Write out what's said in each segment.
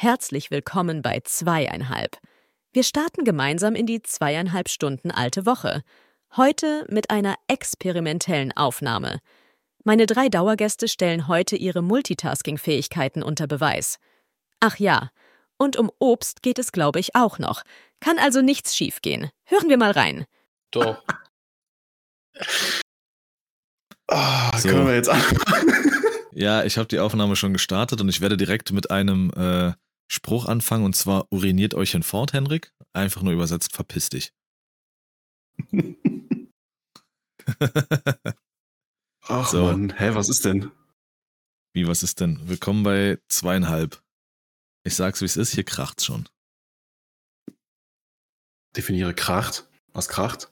Herzlich willkommen bei Zweieinhalb. Wir starten gemeinsam in die zweieinhalb Stunden alte Woche. Heute mit einer experimentellen Aufnahme. Meine drei Dauergäste stellen heute ihre Multitasking-Fähigkeiten unter Beweis. Ach ja, und um Obst geht es, glaube ich, auch noch. Kann also nichts schiefgehen. Hören wir mal rein. Doch. Oh, So. Können wir jetzt anfangen? Ja, ich habe die Aufnahme schon gestartet und ich werde direkt mit einem äh, Spruch anfangen und zwar uriniert euch hinfort, Henrik. Einfach nur übersetzt, verpiss dich. Ach So. Mann, hä, was ist denn? Wie, was ist denn? Willkommen bei zweieinhalb. Ich sag's, wie es ist, hier kracht's schon. Definiere kracht. Was kracht?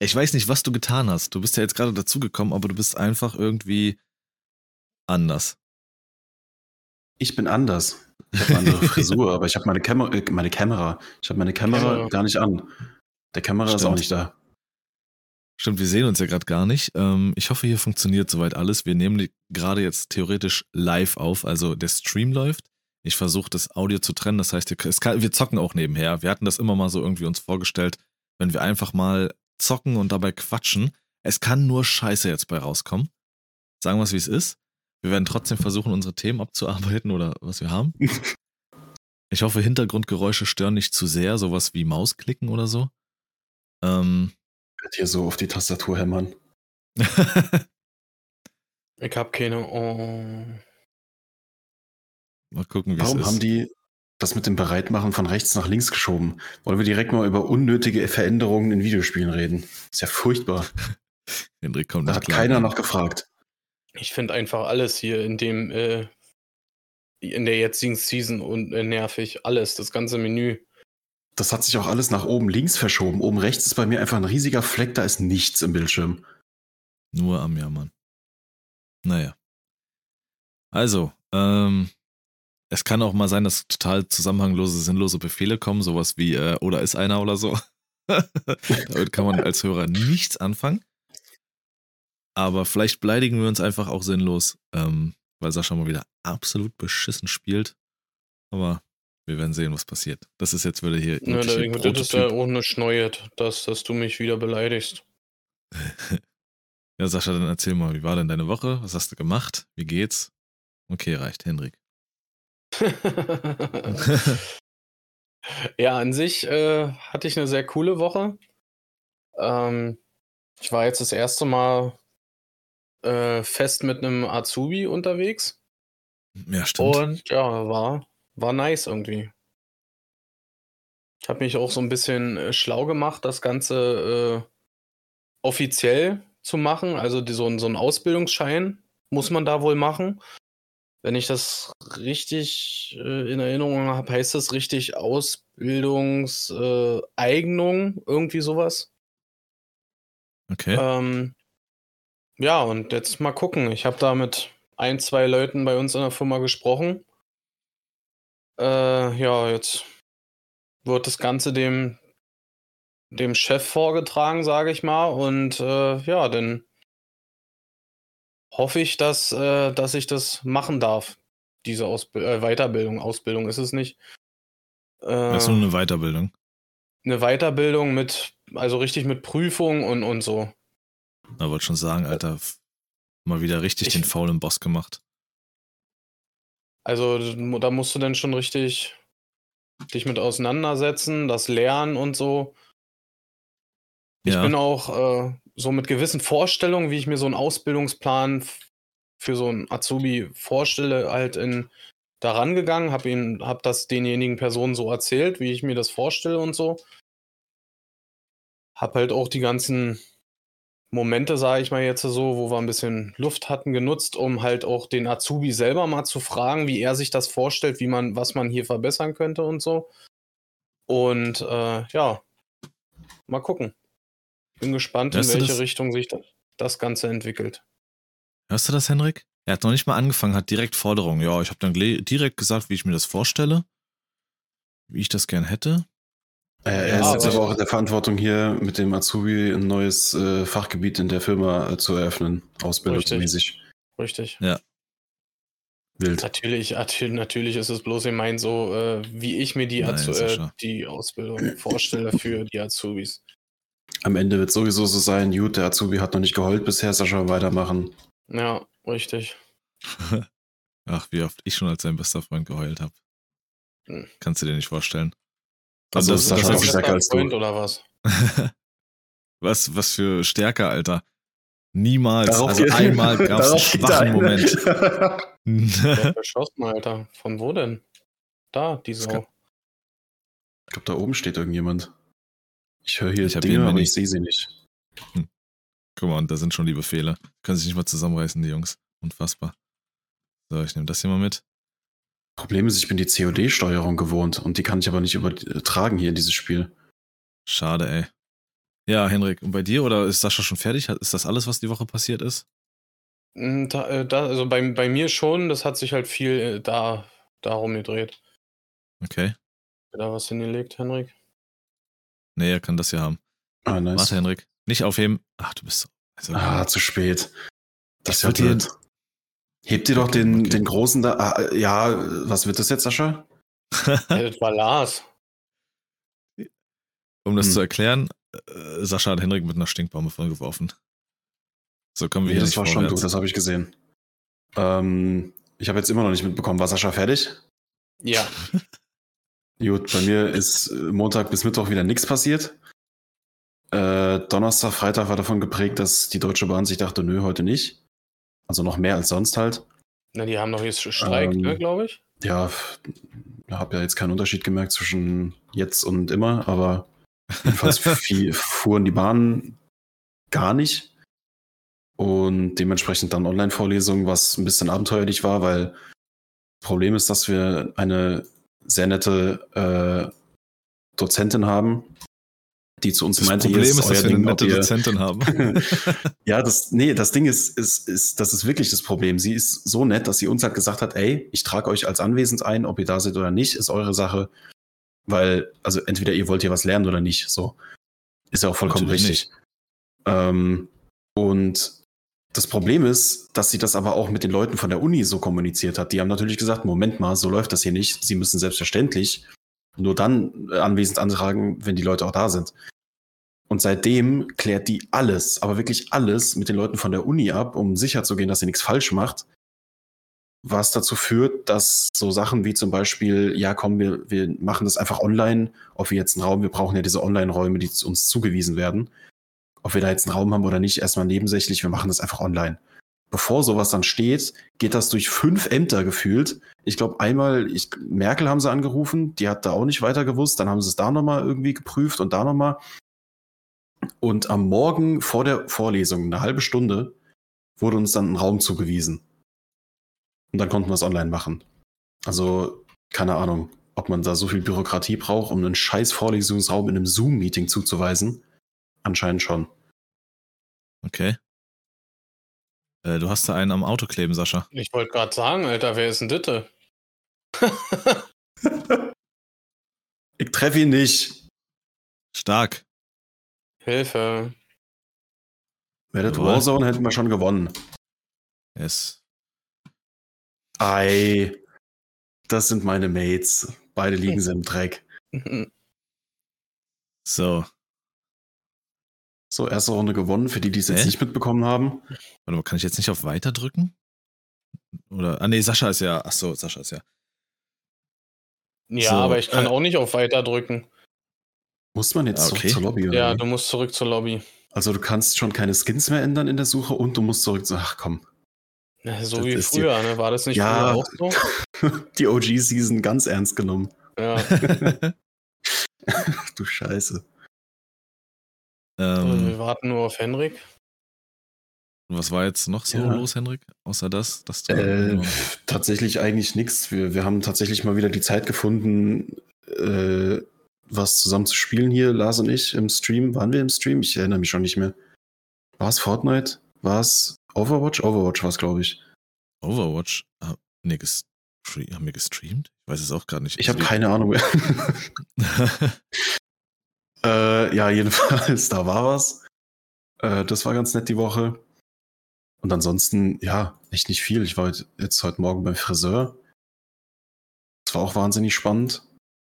Ich weiß nicht, was du getan hast. Du bist ja jetzt gerade dazugekommen, aber du bist einfach irgendwie anders. Ich bin anders. Ich habe eine andere Frisur, aber ich habe meine, Kamera, äh, meine Kamera. Ich habe meine Kamera Kamera. gar nicht an. Der Kamera ist Stimmt. auch nicht da. Stimmt, wir sehen uns ja gerade gar nicht. Ähm, ich hoffe, hier funktioniert soweit alles. Wir nehmen gerade jetzt theoretisch live auf, also der Stream läuft. Ich versuche das Audio zu trennen, das heißt, kann, wir zocken auch nebenher. Wir hatten das immer mal so irgendwie uns vorgestellt, wenn wir einfach mal zocken und dabei quatschen. Es kann nur Scheiße jetzt bei rauskommen. Sagen wir es, wie es ist. Wir werden trotzdem versuchen, unsere Themen abzuarbeiten oder was wir haben. Ich hoffe, Hintergrundgeräusche stören nicht zu sehr, sowas wie Mausklicken oder so. Ähm, Ich werd hier so auf die Tastatur hämmern. Ich hab keine. Oh. Mal gucken, wie Warum es ist. haben die das mit dem Bereitmachen von rechts nach links geschoben? Wollen wir direkt mal über unnötige Veränderungen in Videospielen reden? Ist ja furchtbar. Henrik kommt Da nicht hat klar. keiner noch gefragt. Ich finde einfach alles hier in dem, äh, in der jetzigen Season und äh, nervig. Alles, das ganze Menü. Das hat sich auch alles nach oben links verschoben. Oben rechts ist bei mir einfach ein riesiger Fleck, da ist nichts im Bildschirm. Nur am Jammern. Naja. Also, ähm, es kann auch mal sein, dass total zusammenhanglose, sinnlose Befehle kommen, sowas wie, äh, oder ist einer oder so. Damit kann man als Hörer nichts anfangen. Aber vielleicht beleidigen wir uns einfach auch sinnlos, ähm, weil Sascha mal wieder absolut beschissen spielt. Aber wir werden sehen, was passiert. Das ist jetzt wieder hier wirklich da, das ist ja ohne Schneuet, dass, dass du mich wieder beleidigst. Ja, Sascha, dann erzähl mal, wie war denn deine Woche? Was hast du gemacht? Wie geht's? Okay, reicht, Henrik. ja, an sich äh, hatte ich eine sehr coole Woche. Ähm, ich war jetzt das erste Mal äh, fest mit einem Azubi unterwegs. Ja, stimmt. Und ja, war, war nice irgendwie. Ich habe mich auch so ein bisschen äh, schlau gemacht, das Ganze äh, offiziell zu machen. Also die, so, so einen Ausbildungsschein muss man da wohl machen. Wenn ich das richtig äh, in Erinnerung habe, heißt das richtig Ausbildungseignung, äh, irgendwie sowas. okay. Ähm, ja, und jetzt mal gucken. Ich habe da mit ein, zwei Leuten bei uns in der Firma gesprochen. Äh, ja, jetzt wird das Ganze dem, dem Chef vorgetragen, sage ich mal. Und äh, ja, dann hoffe ich, dass, äh, dass ich das machen darf. Diese Ausbi äh, Weiterbildung. Ausbildung ist es nicht. Das ist nur eine Weiterbildung. eine Weiterbildung mit, also richtig mit Prüfung und, und so. Da wollte schon sagen, Alter, f- mal wieder richtig Ich- den faulen Boss gemacht. Also da musst du dann schon richtig dich mit auseinandersetzen, das lernen und so. Ich Ja. bin auch äh, so mit gewissen Vorstellungen, wie ich mir so einen Ausbildungsplan für so einen Azubi vorstelle, halt in daran gegangen, habe ihm, habe das denjenigen Personen so erzählt, wie ich mir das vorstelle und so. Hab halt auch die ganzen Momente, sage ich mal jetzt so, wo wir ein bisschen Luft hatten, genutzt, um halt auch den Azubi selber mal zu fragen, wie er sich das vorstellt, wie man, was man hier verbessern könnte und so. Und äh, ja, mal gucken. Bin gespannt, in Hörst du welche? Richtung sich das, das Ganze entwickelt. Hörst du das, Henrik? Er hat noch nicht mal angefangen, hat direkt Forderungen. Ja, ich habe dann direkt gesagt, wie ich mir das vorstelle, wie ich das gern hätte. Äh, er Ja, ist jetzt aber- auch in der Verantwortung hier mit dem Azubi ein neues äh, Fachgebiet in der Firma äh, zu eröffnen, ausbildungsmäßig. Richtig. Wild. Natürlich, natürlich, ist es bloß gemeint so, äh, wie ich mir die, Nein, Azu äh, die Ausbildung vorstelle für die Azubis. Am Ende wird sowieso so sein, gut, der Azubi hat noch nicht geheult bisher, Sascha, weitermachen. Ja, richtig. Ach, wie oft ich schon als sein bester Freund geheult habe. Hm. Kannst du dir nicht vorstellen. Also das, ist das, Sascha das auch stärker als du. Oder was? was, was für Stärke, Alter. Niemals. Darauf also einmal gab es einen schwachen ein. Moment. Verschossen, Alter. Von wo denn? Da, die Das Sau. kann- Ich glaube, da oben steht irgendjemand. Ich höre hier Ich Dinge, aber Mini. ich sehe sie nicht. Guck mal, und da sind schon die Befehle. Können sich nicht mal zusammenreißen, die Jungs. Unfassbar. So, ich nehme das hier mal mit. Problem ist, ich bin die COD-Steuerung gewohnt und die kann ich aber nicht übertragen hier in dieses Spiel. Schade, ey. Ja, Henrik, und bei dir oder ist Sascha schon fertig? Ist das alles, was die Woche passiert ist? Mm, Da, äh, da, also bei, bei mir schon, das hat sich halt viel äh, da darum gedreht. Okay. Da was hingelegt, Henrik? Nee, er kann das hier haben. Ah, nice. Warte, Henrik. Nicht aufheben. Ach, du bist so. Also, Ah, zu spät. Das ist Ich ja wollte hier- blöd. Hebt dir doch den, Okay. den großen da. Ah, ja, was wird das jetzt, Sascha? Das war Lars. um das Hm. zu erklären, äh, Sascha hat Henrik mit einer Stinkbombe vollgeworfen. So kommen wir Nee, hier das nicht war schon du, vorwärts. das habe ich gesehen. Ähm, ich habe jetzt immer noch nicht mitbekommen. War Sascha fertig? Ja. Gut, bei mir ist äh, Montag bis Mittwoch wieder nichts passiert. Äh, Donnerstag, Freitag war davon geprägt, dass die Deutsche Bahn sich dachte, nö, heute nicht. Also noch mehr als sonst halt. Na, die haben doch jetzt Streik, Ähm, ne, glaube ich. Ja, habe ja jetzt keinen Unterschied gemerkt zwischen jetzt und immer, aber jedenfalls viel, fuhren die Bahnen gar nicht. Und dementsprechend dann Online-Vorlesungen, was ein bisschen abenteuerlich war, weil das Problem ist, dass wir eine sehr nette äh, Dozentin haben, die zu uns Das meinte, Problem hier ist, dass wir eine Ding, nette Dozentin haben. ja, das, nee, das Ding ist, ist, ist, das ist wirklich das Problem. Sie ist so nett, dass sie uns halt gesagt hat, ey, ich trage euch als anwesend ein, ob ihr da seid oder nicht, ist eure Sache. Weil, also entweder ihr wollt hier was lernen oder nicht, so. Ist ja auch vollkommen Natürlich richtig. Ähm, und das Problem ist, dass sie das aber auch mit den Leuten von der Uni so kommuniziert hat. Die haben natürlich gesagt, Moment mal, so läuft das hier nicht. Sie müssen selbstverständlich nur dann äh, anwesend antragen, wenn die Leute auch da sind. Und seitdem klärt die alles, aber wirklich alles mit den Leuten von der Uni ab, um sicherzugehen, dass sie nichts falsch macht. Was dazu führt, dass so Sachen wie zum Beispiel, ja komm, wir, wir machen das einfach online, ob wir jetzt einen Raum, wir brauchen ja diese Online-Räume, die uns zugewiesen werden. Ob wir da jetzt einen Raum haben oder nicht, erstmal nebensächlich, wir machen das einfach online. Bevor sowas dann steht, geht das durch fünf Ämter gefühlt. Ich glaube, einmal, ich, Merkel haben sie angerufen, die hat da auch nicht weiter gewusst, dann haben sie es da nochmal irgendwie geprüft und da nochmal. Und am Morgen vor der Vorlesung, eine halbe Stunde, wurde uns dann ein Raum zugewiesen. Und dann konnten wir es online machen. Also, keine Ahnung, ob man da so viel Bürokratie braucht, um einen scheiß Vorlesungsraum in einem Zoom-Meeting zuzuweisen. Anscheinend schon. Okay. Äh, du hast da einen am Auto kleben, Sascha. Ich wollte gerade sagen, Alter, wer ist denn Ditte? Ich treffe ihn nicht. Stark. Hilfe. Wäre das. Warzone, hätten wir schon gewonnen. Yes. Ei, das sind meine Mates. Beide liegen sie im Dreck. So. So, erste Runde gewonnen, für die, die es jetzt Hä? nicht mitbekommen haben. Warte mal, kann ich jetzt nicht auf Weiter drücken? Oder, ah nee, Sascha ist ja, ach so, Sascha ist ja. Ja, So, aber ich kann äh, auch nicht auf Weiter drücken. Muss man jetzt Ah, zurück okay. zur Lobby? Oder? Ja, wie? du musst zurück zur Lobby. Also du kannst schon keine Skins mehr ändern in der Suche und du musst zurück zu. Ach komm. Ja, So Das wie ist die- früher, ne? War das nicht Ja. früher auch so? Die OG-Season ganz ernst genommen. Ja. du Scheiße. Ähm, wir warten nur auf Henrik. was war jetzt noch so Ja. los, Henrik? Außer das, dass du. Äh, tatsächlich eigentlich nichts. Wir, wir haben tatsächlich mal wieder die Zeit gefunden, äh, was zusammen zu spielen hier, Lars und ich, im Stream. Waren wir im Stream? Ich erinnere mich schon nicht mehr. War es Fortnite? War es Overwatch? Overwatch war es, glaube ich. Overwatch? Ah, nee, haben wir gestreamt? Ich weiß es auch gerade nicht. Ich habe Also keine Ahnung mehr. äh, ja, jedenfalls, da war was. Äh, das war ganz nett die Woche. Und ansonsten, ja, echt nicht viel. Ich war jetzt heute Morgen beim Friseur. Das war auch wahnsinnig spannend.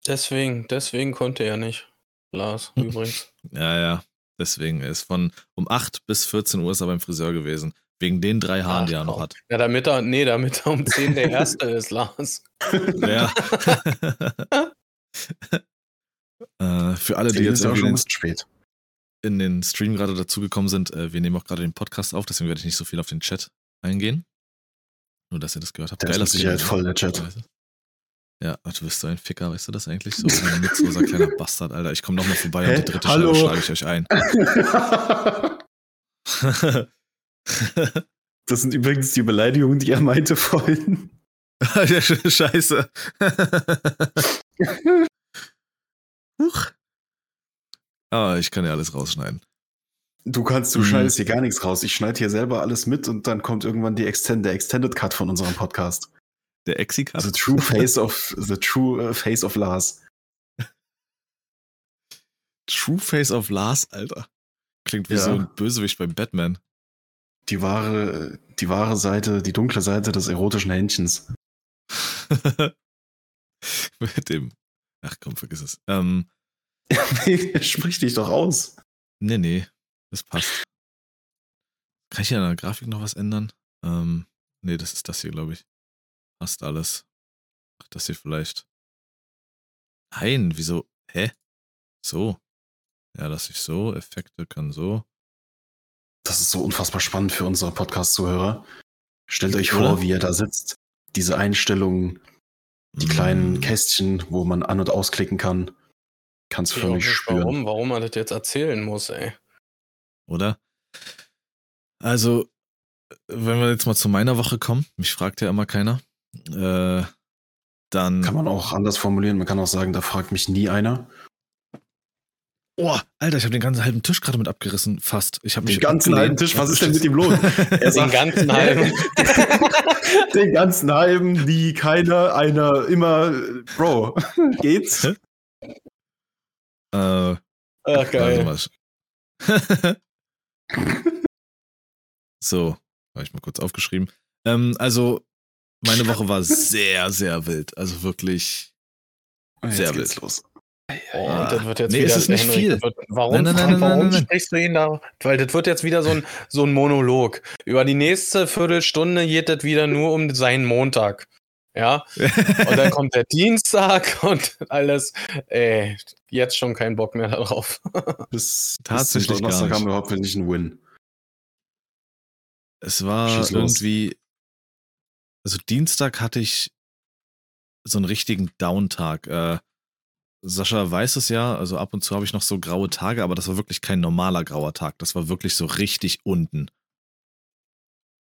Deswegen, deswegen konnte er nicht. Lars, übrigens. Ja, ja. Deswegen ist von um 8 bis 14 Uhr ist er beim Friseur gewesen. Wegen den drei Haaren, Ach, die er noch hat. Ja, damit er, nee, damit er um 10 der Erste ist, Lars. Ja. Äh, für alle, die jetzt ist ja auch schon den, ein bisschen spät. in den Stream gerade dazugekommen sind, äh, wir nehmen auch gerade den Podcast auf, deswegen werde ich nicht so viel auf den Chat eingehen. Nur, dass ihr das gehört habt. Der ist mit Sicherheit Skin, voll der Chat. Du? Ja, du bist so ein Ficker, weißt du das eigentlich? So ein nutzloser kleiner Bastard, Alter. Ich komme nochmal vorbei Hä? und die dritte Hallo? Scheibe schlage ich euch ein. das sind übrigens die Beleidigungen, die er meinte vorhin. Ja, Scheiße. Huch. Aber ich kann ja alles rausschneiden. Du kannst, du Mhm. schneidest hier gar nichts raus. Ich schneide hier selber alles mit und dann kommt irgendwann die Extend, der Extended Cut von unserem Podcast. Der Exi-Cut. The True Face of the True äh, Face of Lars. True Face of Lars, Alter. Klingt wie Ja. so ein Bösewicht bei Batman. Die wahre, die wahre Seite, die dunkle Seite des erotischen Händchens. Mit dem. Ach komm, vergiss es. Ähm, Sprich dich doch aus. nee, nee. Das passt. Kann ich hier an der Grafik noch was ändern? Ähm, nee, das ist das hier, glaube ich. Passt alles. Ach, das hier vielleicht. Nein, wieso? Hä? So. Ja, lass ich so. Effekte kann so. Das ist so unfassbar spannend für unsere Podcast-Zuhörer. Stellt euch Oder? vor, wie er da sitzt. Diese Einstellungen, die kleinen Mm. Kästchen, wo man an- und ausklicken kann. Kannst Ich weiß auch förmlich nicht, spüren. warum, warum er das jetzt erzählen muss, ey. oder? Also, wenn wir jetzt mal zu meiner Woche kommen, mich fragt ja immer keiner, äh, dann. Kann man auch anders formulieren. Man kann auch sagen, da fragt mich nie einer. Oh, Alter, ich habe den ganzen halben Tisch gerade mit abgerissen, fast. Ich habe mich Den ganzen halben. Tisch, was ist denn mit ihm los? Er Den sagt- ganzen halben. Den ganzen halben, nie keiner, einer, immer. Bro, geht's? Äh, Ach, geil. so, habe ich mal kurz aufgeschrieben. Ähm, also, meine Woche war sehr, sehr wild. Also wirklich. Jetzt Sehr geht's wild. los. Oh, das wird jetzt Nee, wieder, es ist nicht Henrik, viel. Wird, warum Nein, nein, nein, warum nein, nein. sprichst du ihn da? Weil das wird jetzt wieder so ein, so ein Monolog. Über die nächste Viertelstunde geht das wieder nur um seinen Montag. Ja, und dann kommt der Dienstag und alles. Ey, jetzt schon keinen Bock mehr darauf. Bis, Tatsächlich bis Donnerstag nicht. haben wir hoffentlich einen Win. Es war irgendwie. Also Dienstag hatte ich so einen richtigen Downtag. Äh, Sascha weiß es ja, also ab und zu habe ich noch so graue Tage, aber das war wirklich kein normaler grauer Tag. Das war wirklich so richtig unten.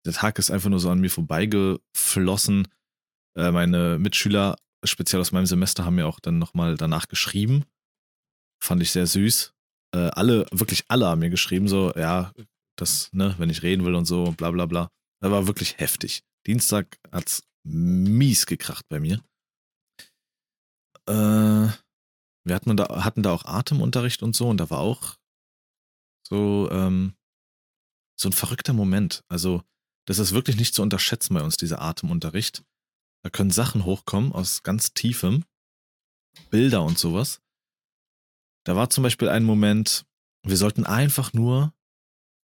Der Tag ist einfach nur so an mir vorbeigeflossen. Äh, meine Mitschüler, speziell aus meinem Semester, haben mir auch dann nochmal danach geschrieben. Fand ich sehr süß. Äh, alle, wirklich alle haben mir geschrieben, so, ja, das, ne, wenn ich reden will und so, bla bla bla. Das war wirklich heftig. Dienstag hat's mies gekracht bei mir. Äh, wir hatten da, hatten da auch Atemunterricht und so und da war auch so, ähm, so ein verrückter Moment. Also, das ist wirklich nicht zu unterschätzen bei uns, dieser Atemunterricht. Da können Sachen hochkommen aus ganz tiefem, Bilder und sowas. Da war zum Beispiel ein Moment, wir sollten einfach nur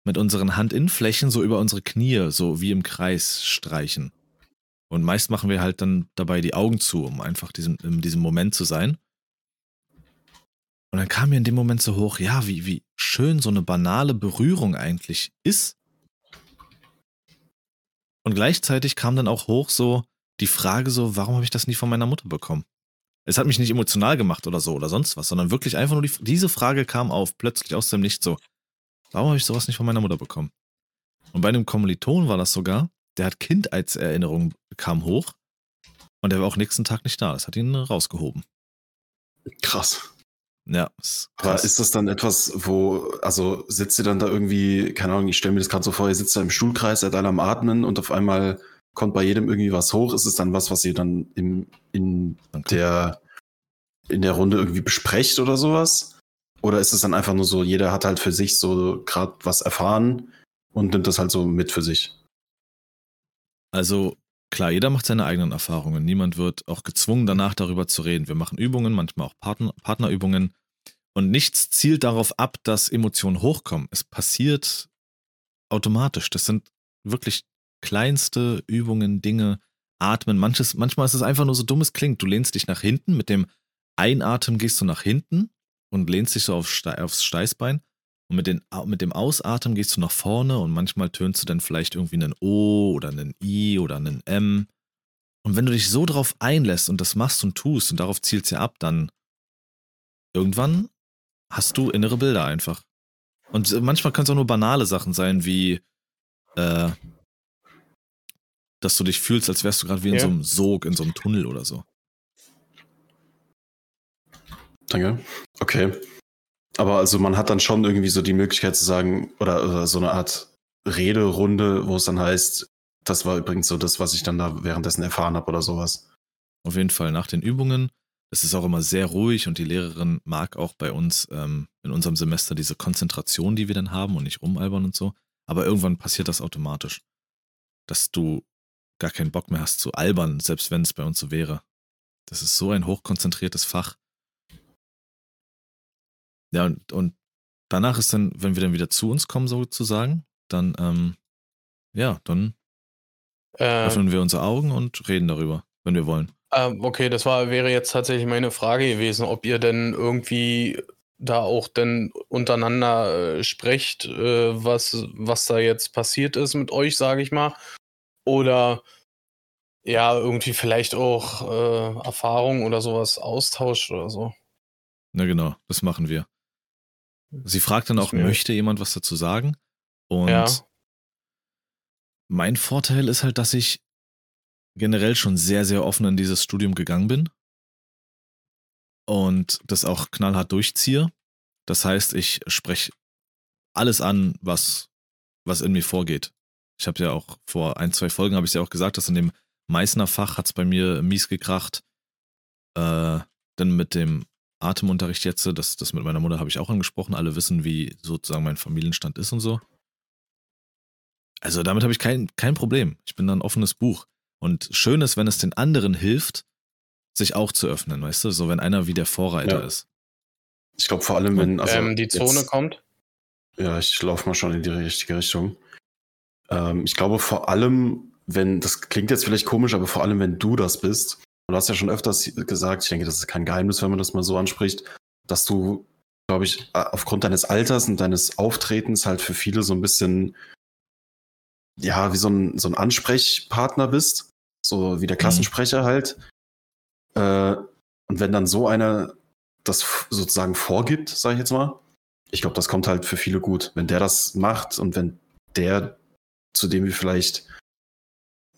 mit unseren Handinnenflächen so über unsere Knie, so wie im Kreis streichen. Und meist machen wir halt dann dabei die Augen zu, um einfach diesen, in diesem Moment zu sein. Und dann kam mir in dem Moment so hoch, ja, wie, wie schön so eine banale Berührung eigentlich ist. Und gleichzeitig kam dann auch hoch so die Frage so, warum habe ich das nie von meiner Mutter bekommen? Es hat mich nicht emotional gemacht oder so oder sonst was, sondern wirklich einfach nur die, diese Frage kam auf, plötzlich aus dem Nichts so, warum habe ich sowas nicht von meiner Mutter bekommen? Und bei einem Kommiliton war das sogar, der hat Kindheitserinnerungen kam hoch und der war auch nächsten Tag nicht da. Das hat ihn rausgehoben. Krass. Ja, ist Aber ist das dann etwas, wo, also sitzt ihr dann da irgendwie, keine Ahnung, ich stelle mir das gerade so vor, ihr sitzt da im Stuhlkreis, seid alle am Atmen und auf einmal kommt bei jedem irgendwie was hoch. Ist es dann was, was ihr dann im, in Danke. der, in der Runde irgendwie besprecht oder sowas? Oder ist es dann einfach nur so, jeder hat halt für sich so gerade was erfahren und nimmt das halt so mit für sich. Also klar, jeder macht seine eigenen Erfahrungen. Niemand wird auch gezwungen, danach darüber zu reden. Wir machen Übungen, manchmal auch Partner, Partnerübungen. Und nichts zielt darauf ab, dass Emotionen hochkommen. Es passiert automatisch. Das sind wirklich kleinste Übungen, Dinge, Atmen. Manches, manchmal ist es einfach nur so dumm, es klingt. Du lehnst dich nach hinten, mit dem Einatmen gehst du nach hinten und lehnst dich so auf, aufs Steißbein. Und mit, den, mit dem Ausatmen gehst du nach vorne und manchmal tönst du dann vielleicht irgendwie einen O oder einen I oder einen M. Und wenn du dich so drauf einlässt und das machst und tust und darauf zielst ja ab, dann irgendwann hast du innere Bilder einfach. Und manchmal können es auch nur banale Sachen sein, wie äh, dass du dich fühlst, als wärst du gerade wie in ja. so einem Sog, in so einem Tunnel oder so. Danke. Okay. Aber also man hat dann schon irgendwie so die Möglichkeit zu sagen, oder, oder so eine Art Rederunde, wo es dann heißt, das war übrigens so das, was ich dann da währenddessen erfahren habe oder sowas. Auf jeden Fall nach den Übungen. Es ist auch immer sehr ruhig und die Lehrerin mag auch bei uns ähm, in unserem Semester diese Konzentration, die wir dann haben und nicht rumalbern und so. Aber irgendwann passiert das automatisch, dass du gar keinen Bock mehr hast zu albern, selbst wenn es bei uns so wäre. Das ist so ein hochkonzentriertes Fach. Ja, und, und danach ist dann, wenn wir dann wieder zu uns kommen, sozusagen, dann, ähm, ja, dann äh, öffnen wir unsere Augen und reden darüber, wenn wir wollen. Ähm, okay, das war, wäre jetzt tatsächlich meine Frage gewesen, ob ihr denn irgendwie da auch denn untereinander äh, sprecht, äh, was, was da jetzt passiert ist mit euch, sage ich mal. Oder ja, irgendwie vielleicht auch äh, Erfahrungen oder sowas austauscht oder so. Na genau, das machen wir. Sie fragt dann auch, möchte jemand was dazu sagen? Und ja. mein Vorteil ist halt, dass ich generell schon sehr, sehr offen in dieses Studium gegangen bin und das auch knallhart durchziehe. Das heißt, ich spreche alles an, was, was in mir vorgeht. Ich habe ja auch vor ein, zwei Folgen, habe ich ja auch gesagt, dass in dem Meißner Fach hat es bei mir mies gekracht. Äh, dann mit dem Atemunterricht jetzt, das, das mit meiner Mutter habe ich auch angesprochen. Alle wissen, wie sozusagen mein Familienstand ist und so. Also damit habe ich kein, kein Problem. Ich bin da ein offenes Buch. Und schön ist, wenn es den anderen hilft, sich auch zu öffnen, weißt du? So, wenn einer wie der Vorreiter ja. ist. Ich glaube vor allem, wenn also ähm, die Zone jetzt, kommt. Ja, ich laufe mal schon in die richtige Richtung. Ähm, ich glaube vor allem, wenn, das klingt jetzt vielleicht komisch, aber vor allem, wenn du das bist, du hast ja schon öfters gesagt, ich denke, das ist kein Geheimnis, wenn man das mal so anspricht, dass du, glaube ich, aufgrund deines Alters und deines Auftretens halt für viele so ein bisschen, ja, wie so ein, so ein Ansprechpartner bist. So wie der mhm. Klassensprecher mhm. halt. Äh, und wenn dann so einer das sozusagen vorgibt, sage ich jetzt mal, ich glaube, das kommt halt für viele gut. Wenn der das macht und wenn der, zu dem wir vielleicht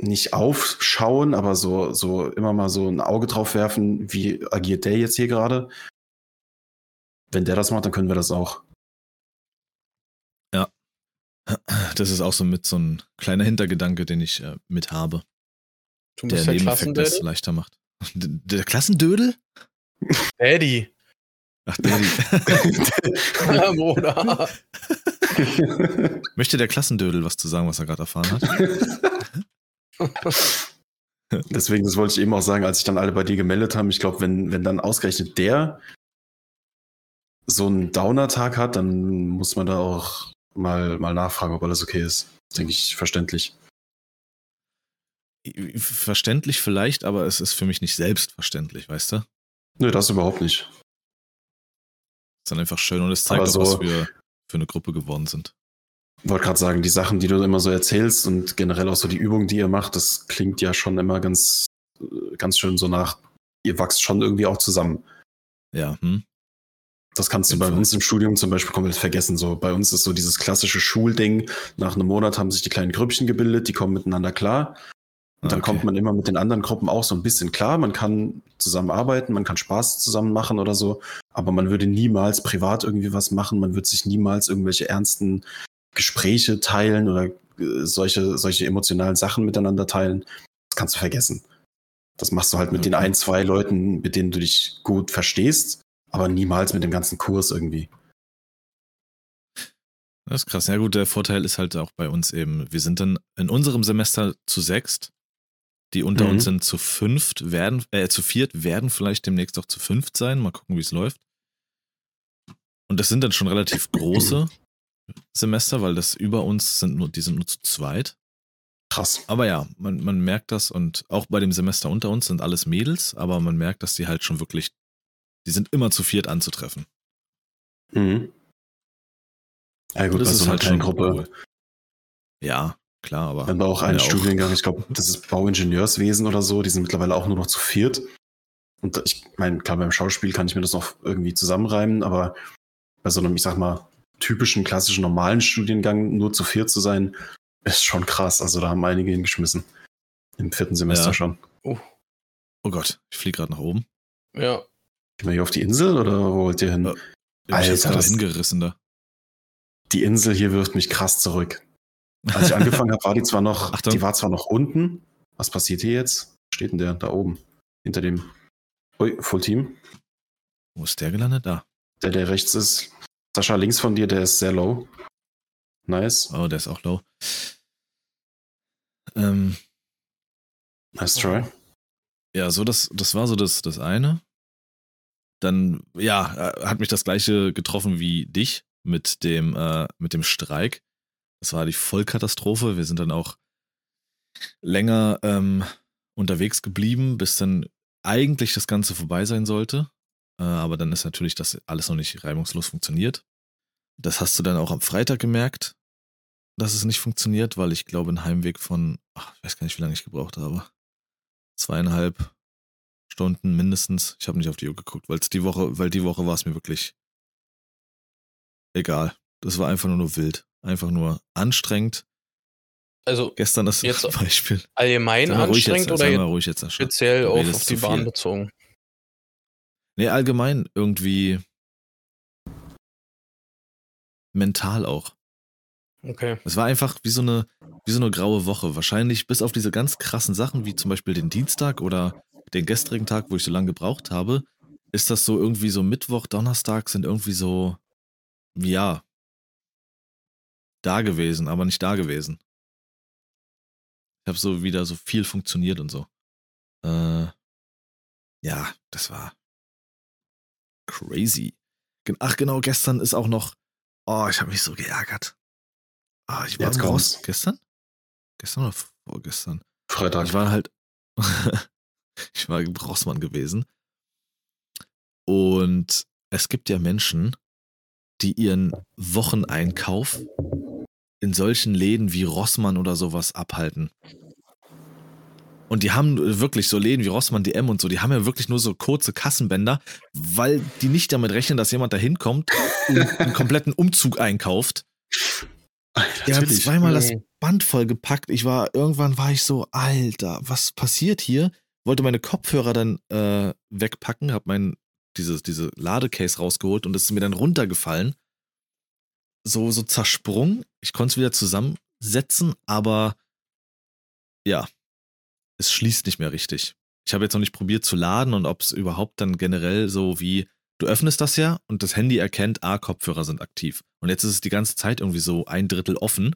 nicht aufschauen, aber so, so immer mal so ein Auge drauf werfen, wie agiert der jetzt hier gerade. Wenn der das macht, dann können wir das auch. Ja. Das ist auch so mit so ein kleiner Hintergedanke, den ich äh, mit habe. Du der Nebeneffekt das leichter macht. Der, der Klassendödel? Daddy. Ach, Daddy. ja, Bruder. Möchte der Klassendödel was zu sagen, was er gerade erfahren hat? Deswegen, das wollte ich eben auch sagen, als ich dann alle bei dir gemeldet haben. Ich glaube, wenn, wenn dann ausgerechnet der so einen Downer-Tag hat, dann muss man da auch mal, mal nachfragen, ob alles okay ist. Denke ich verständlich. Verständlich vielleicht, aber es ist für mich nicht selbstverständlich, weißt du? Nö, das überhaupt nicht. Ist dann einfach schön und es zeigt auch, so, was wir für eine Gruppe geworden sind wollte gerade sagen, die Sachen, die du immer so erzählst und generell auch so die Übungen, die ihr macht, das klingt ja schon immer ganz, ganz schön so nach, ihr wachst schon irgendwie auch zusammen. Ja. Hm. Das kannst du bei uns im Studium zum Beispiel komplett vergessen. So, bei uns ist so dieses klassische Schulding. Nach einem Monat haben sich die kleinen Grüppchen gebildet, die kommen miteinander klar. Und dann okay. kommt man immer mit den anderen Gruppen auch so ein bisschen klar. Man kann zusammenarbeiten, man kann Spaß zusammen machen oder so. Aber man würde niemals privat irgendwie was machen. Man würde sich niemals irgendwelche ernsten Gespräche teilen oder äh, solche, solche emotionalen Sachen miteinander teilen, das kannst du vergessen. Das machst du halt mit okay. den ein, zwei Leuten, mit denen du dich gut verstehst, aber niemals mit dem ganzen Kurs irgendwie. Das ist krass. Ja gut, der Vorteil ist halt auch bei uns eben, wir sind dann in unserem Semester zu sechst. Die unter Mhm. uns sind zu fünft, werden, äh, zu viert, werden vielleicht demnächst auch zu fünft sein. Mal gucken, wie es läuft. Und das sind dann schon relativ große Semester, weil das über uns sind nur, die sind nur zu zweit. Krass. Aber ja, man, man merkt das und auch bei dem Semester unter uns sind alles Mädels, aber man merkt, dass die halt schon wirklich, die sind immer zu viert anzutreffen. Mhm. Ja gut, Das bei ist so einer halt kleinen schon Gruppe. cool. Ja, klar, aber. Wir haben da auch einen Studiengang, ich glaube, das ist Bauingenieurswesen oder so, die sind mittlerweile auch nur noch zu viert. Und ich meine, klar, beim Schauspiel kann ich mir das noch irgendwie zusammenreimen, aber bei so einem, ich sag mal, typischen, klassischen, normalen Studiengang nur zu viert zu sein, ist schon krass. Also da haben einige hingeschmissen. Im vierten Semester Ja. schon. Oh Gott, ich fliege gerade nach oben. Ja. Gehen wir hier auf die Insel oder wo wollt ihr hin? Ja. Ich Alter, das- hingerissen da. Die Insel hier wirft mich krass zurück. Als ich angefangen habe, war die zwar noch, Achtung. die war zwar noch unten. Was passiert hier jetzt? Wo steht denn der? Da oben. Hinter dem. Ui, Full Team. Wo ist der gelandet? Da. Der, der rechts ist. Sascha links von dir, der ist sehr low. Nice. Oh, der ist auch low. Ähm, Nice try. ja, so das, das war so das, das eine. Dann, ja, äh, hat mich das gleiche getroffen wie dich mit dem, äh, mit dem Streik. Das war die Vollkatastrophe. Wir sind dann auch länger ähm, unterwegs geblieben, bis dann eigentlich das Ganze vorbei sein sollte. Äh, aber dann ist natürlich das alles noch nicht reibungslos funktioniert. Das hast du dann auch am Freitag gemerkt, dass es nicht funktioniert, weil ich glaube, ein Heimweg von, ach, ich weiß gar nicht, wie lange ich gebraucht habe. Zweieinhalb Stunden mindestens. Ich habe nicht auf die Uhr geguckt, weil die Woche, weil die Woche war es mir wirklich egal. Das war einfach nur, nur wild. Einfach nur anstrengend. Also Gestern das Jetzt- Beispiel. allgemein anstrengend jetzt, oder jetzt ruhig jetzt. Sascha. speziell auf, auf die Bahn bezogen? Nee, allgemein irgendwie mental auch. Okay. Es war einfach wie so eine, wie so eine graue Woche. Wahrscheinlich bis auf diese ganz krassen Sachen, wie zum Beispiel den Dienstag oder den gestrigen Tag, wo ich so lange gebraucht habe, ist das so irgendwie so Mittwoch, Donnerstag sind irgendwie so, ja, da gewesen, aber nicht da gewesen. Ich habe so wieder so viel funktioniert und so. Äh, ja, das war crazy. Ach genau, gestern ist auch noch, oh, ich habe mich so geärgert. Ah, ich war Jetzt kommt's. gestern? Gestern oder vorgestern? Freitag. Ich war halt, ich war Rossmann gewesen. Und es gibt ja Menschen, die ihren Wocheneinkauf in solchen Läden wie Rossmann oder sowas abhalten. Und die haben wirklich so Läden wie Rossmann, DM und so, die haben ja wirklich nur so kurze Kassenbänder, weil die nicht damit rechnen, dass jemand da hinkommt und einen kompletten Umzug einkauft. Die haben Natürlich. zweimal das. Band voll gepackt. Ich war, irgendwann war ich so, Alter, was passiert hier? Wollte meine Kopfhörer dann äh, wegpacken, hab mein, dieses, diese Ladecase rausgeholt und es ist mir dann runtergefallen. So, so zersprungen. Ich konnte es wieder zusammensetzen, aber ja, es schließt nicht mehr richtig. Ich habe jetzt noch nicht probiert zu laden und ob es überhaupt dann generell so wie, du öffnest das ja und das Handy erkennt, ah, Kopfhörer sind aktiv. Und jetzt ist es die ganze Zeit irgendwie so ein Drittel offen.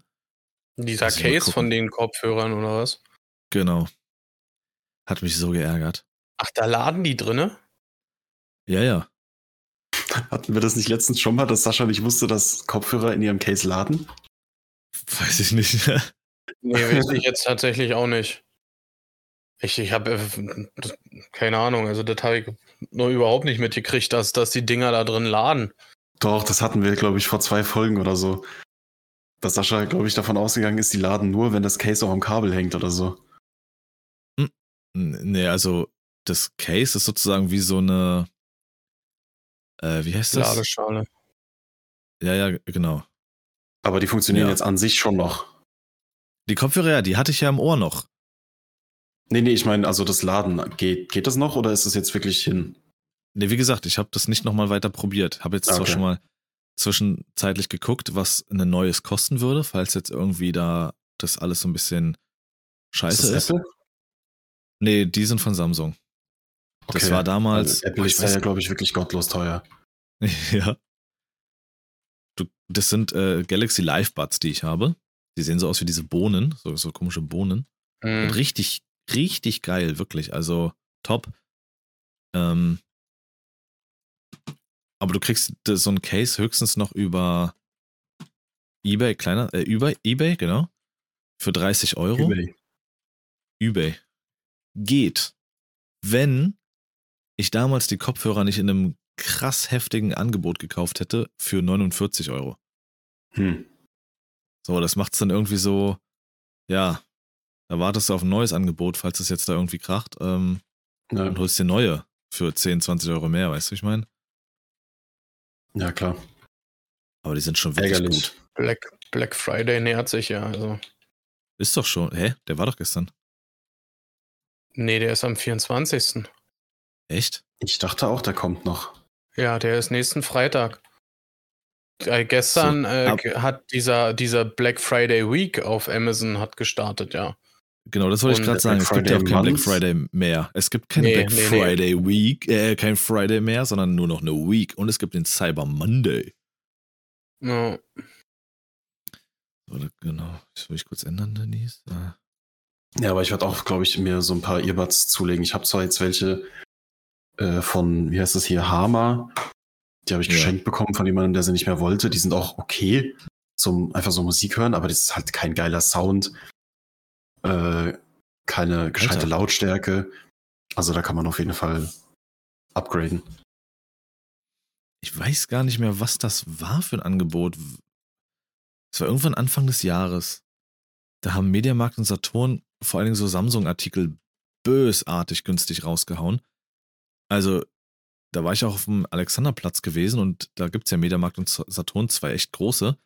Dieser mal Case von den Kopfhörern oder was? Genau. Hat mich so geärgert. Ach, da laden die drinne? Ja, ja. Hatten wir das nicht letztens schon mal, dass Sascha nicht wusste, dass Kopfhörer in ihrem Case laden? Weiß ich nicht. Nee, weiß ich jetzt tatsächlich auch nicht. Ich, ich habe keine Ahnung, also das habe ich nur überhaupt nicht mitgekriegt, dass, dass die Dinger da drin laden. Doch, das hatten wir, glaube ich, vor zwei Folgen oder so. Dass Sascha, glaube ich, davon ausgegangen ist, die laden nur, wenn das Case auch am Kabel hängt oder so. N- nee, also das Case ist sozusagen wie so eine. Äh, wie heißt das? Ladeschale. Ja, ja, genau. Aber die funktionieren Ja. jetzt an sich schon noch. Die Kopfhörer, ja, die hatte ich ja im Ohr noch. Nee, nee, ich meine, also das Laden, geht, geht das noch oder ist das jetzt wirklich hin? Nee, wie gesagt, ich habe das nicht nochmal weiter probiert. Habe jetzt Ah, zwar okay. schon mal zwischenzeitlich geguckt, was ein neues kosten würde, falls jetzt irgendwie da das alles so ein bisschen scheiße ist ist. das Apple? Nee, die sind von Samsung. Das Okay. war damals. Also Apple ist ja, glaube ich, wirklich gottlos teuer. ja. Du das sind äh, Galaxy Live Buds, die ich habe. Die sehen so aus wie diese Bohnen, so, so komische Bohnen. Und richtig, richtig geil, wirklich. Also top. Ähm, aber du kriegst so ein Case höchstens noch über eBay, kleiner, äh, über eBay, genau. Für 30 Euro. eBay. eBay. Geht. Wenn ich damals die Kopfhörer nicht in einem krass heftigen Angebot gekauft hätte für 49 Euro. Hm. So, das macht's dann irgendwie so, ja, da wartest du auf ein neues Angebot, falls es jetzt da irgendwie kracht, ähm, Ja, und holst dir neue für 10, 20 Euro mehr, weißt du, wie ich meine? ja, klar. Aber die sind schon wirklich Ärgerlich. gut. Black, Black Friday nähert sich ja. Also. Ist doch schon, hä? Der war doch gestern. Nee, der ist am 24. Echt? Ich dachte auch, der kommt noch. Ja, der ist nächsten Freitag. Äh, gestern So, äh, hat dieser, dieser Black Friday Week auf Amazon hat gestartet, ja. Genau, das wollte ich gerade sagen. Es gibt ja auch Friday kein Black? Friday mehr. Es gibt keine Nee, Black nee, nee. Friday Week, äh, kein Friday mehr, sondern nur noch eine Week. Und es gibt den Cyber Monday. ja. Oder genau. Das will ich kurz ändern, Denise. Äh, Ja, aber ich werde auch, glaube ich, mir so ein paar Earbuds zulegen. Ich habe zwar jetzt welche äh, von, wie heißt das hier, Hama. Die habe ich Ja. geschenkt bekommen von jemandem, der sie nicht mehr wollte. Die sind auch okay zum einfach so Musik hören, aber das ist halt kein geiler Sound. Äh, keine gescheite Alter. Lautstärke. Also da kann man auf jeden Fall upgraden. Ich weiß gar nicht mehr, was das war für ein Angebot. Es war irgendwann Anfang des Jahres. Da haben Mediamarkt und Saturn vor allen Dingen so Samsung-Artikel bösartig günstig rausgehauen. Also, da war ich auch auf dem Alexanderplatz gewesen und da gibt es ja Mediamarkt und Saturn, zwei echt große.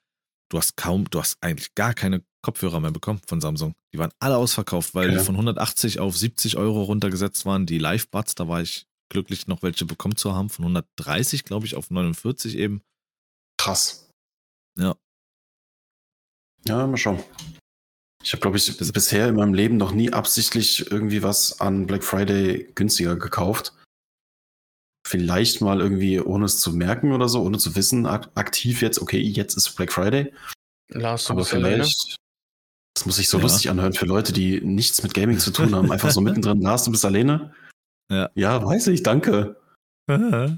Du hast kaum, du hast eigentlich gar keine Kopfhörer mehr bekommen von Samsung. Die waren alle ausverkauft, weil Okay. die von 180 auf 70 Euro runtergesetzt waren. Die Live-Buds, da war ich glücklich, noch welche bekommen zu haben. Von 130, glaube ich, auf 49 eben. Krass. Ja. Ja, mal schauen. Ich habe, glaube ich, Das- bisher in meinem Leben noch nie absichtlich irgendwie was an Black Friday günstiger gekauft. Vielleicht mal irgendwie, ohne es zu merken oder so, ohne zu wissen, ak aktiv jetzt, okay, jetzt ist Black Friday. Lars, du Aber bist vielleicht. Das muss sich so Ja. lustig anhören für Leute, die nichts mit Gaming zu tun haben. Einfach so mittendrin, Lars, du bist alleine? Ja. Ja, weiß ich, danke.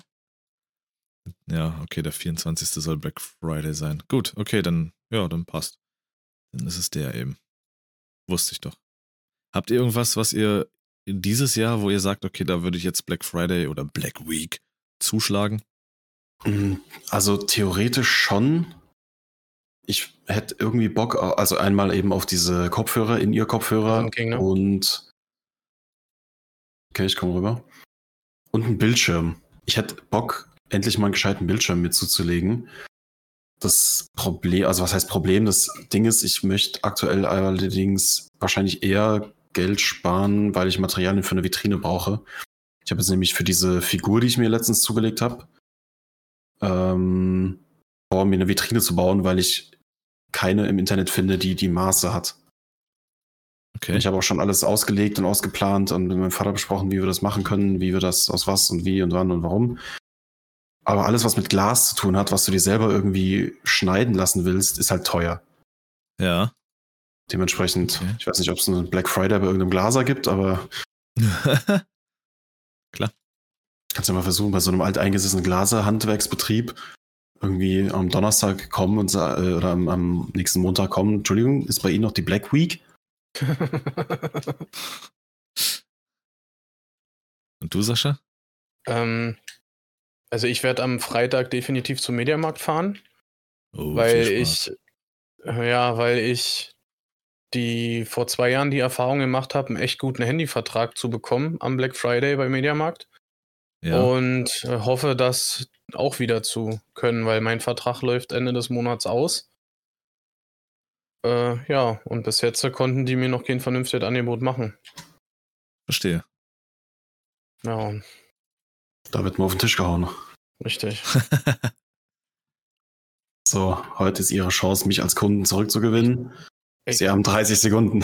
Ja, okay, der 24. soll Black Friday sein. Gut, okay, dann, ja, dann passt. Dann ist es der eben. Wusste ich doch. Habt ihr irgendwas, was ihr dieses Jahr, wo ihr sagt, okay, da würde ich jetzt Black Friday oder Black Week zuschlagen? Mm, Also theoretisch schon. Ich hätte irgendwie Bock, also einmal eben auf diese Kopfhörer, in ihr Kopfhörer Ranking, ne? und okay, ich komme rüber. Und ein Bildschirm. Ich hätte Bock, endlich mal einen gescheiten Bildschirm mit zuzulegen. Das Problem, also was heißt Problem? Das Ding ist, ich möchte aktuell allerdings wahrscheinlich eher Geld sparen, weil ich Materialien für eine Vitrine brauche. Ich habe jetzt nämlich für diese Figur, die ich mir letztens zugelegt habe, ähm, vor, mir eine Vitrine zu bauen, weil ich keine im Internet finde, die die Maße hat. Okay. Ich habe auch schon alles ausgelegt und ausgeplant und mit meinem Vater besprochen, wie wir das machen können, wie wir das aus was und wie und wann und warum. Aber alles, was mit Glas zu tun hat, was du dir selber irgendwie schneiden lassen willst, ist halt teuer. Ja. Dementsprechend, Okay. ich weiß nicht, ob es einen Black Friday bei irgendeinem Glaser gibt, aber kannst du mal versuchen, bei so einem alteingesessenen Glaser-Handwerksbetrieb irgendwie am Donnerstag kommen und äh, oder am, am nächsten Montag kommen. Entschuldigung, ist bei Ihnen noch die Black Week? Und du, Sascha? ähm, also ich werde am Freitag definitiv zum Mediamarkt fahren, Oh, weil ich, ja, weil ich die vor zwei Jahren die Erfahrung gemacht habe, einen echt guten Handyvertrag zu bekommen am Black Friday bei Mediamarkt. Ja. Und äh, hoffe, das auch wieder zu können, weil mein Vertrag läuft Ende des Monats aus. Äh, ja, und bis jetzt konnten die mir noch kein vernünftiges Angebot machen. Verstehe. Ja, Da wird mir auf den Tisch gehauen. richtig. So, heute ist Ihre Chance, mich als Kunden zurückzugewinnen. Ich- Sie haben 30 Sekunden.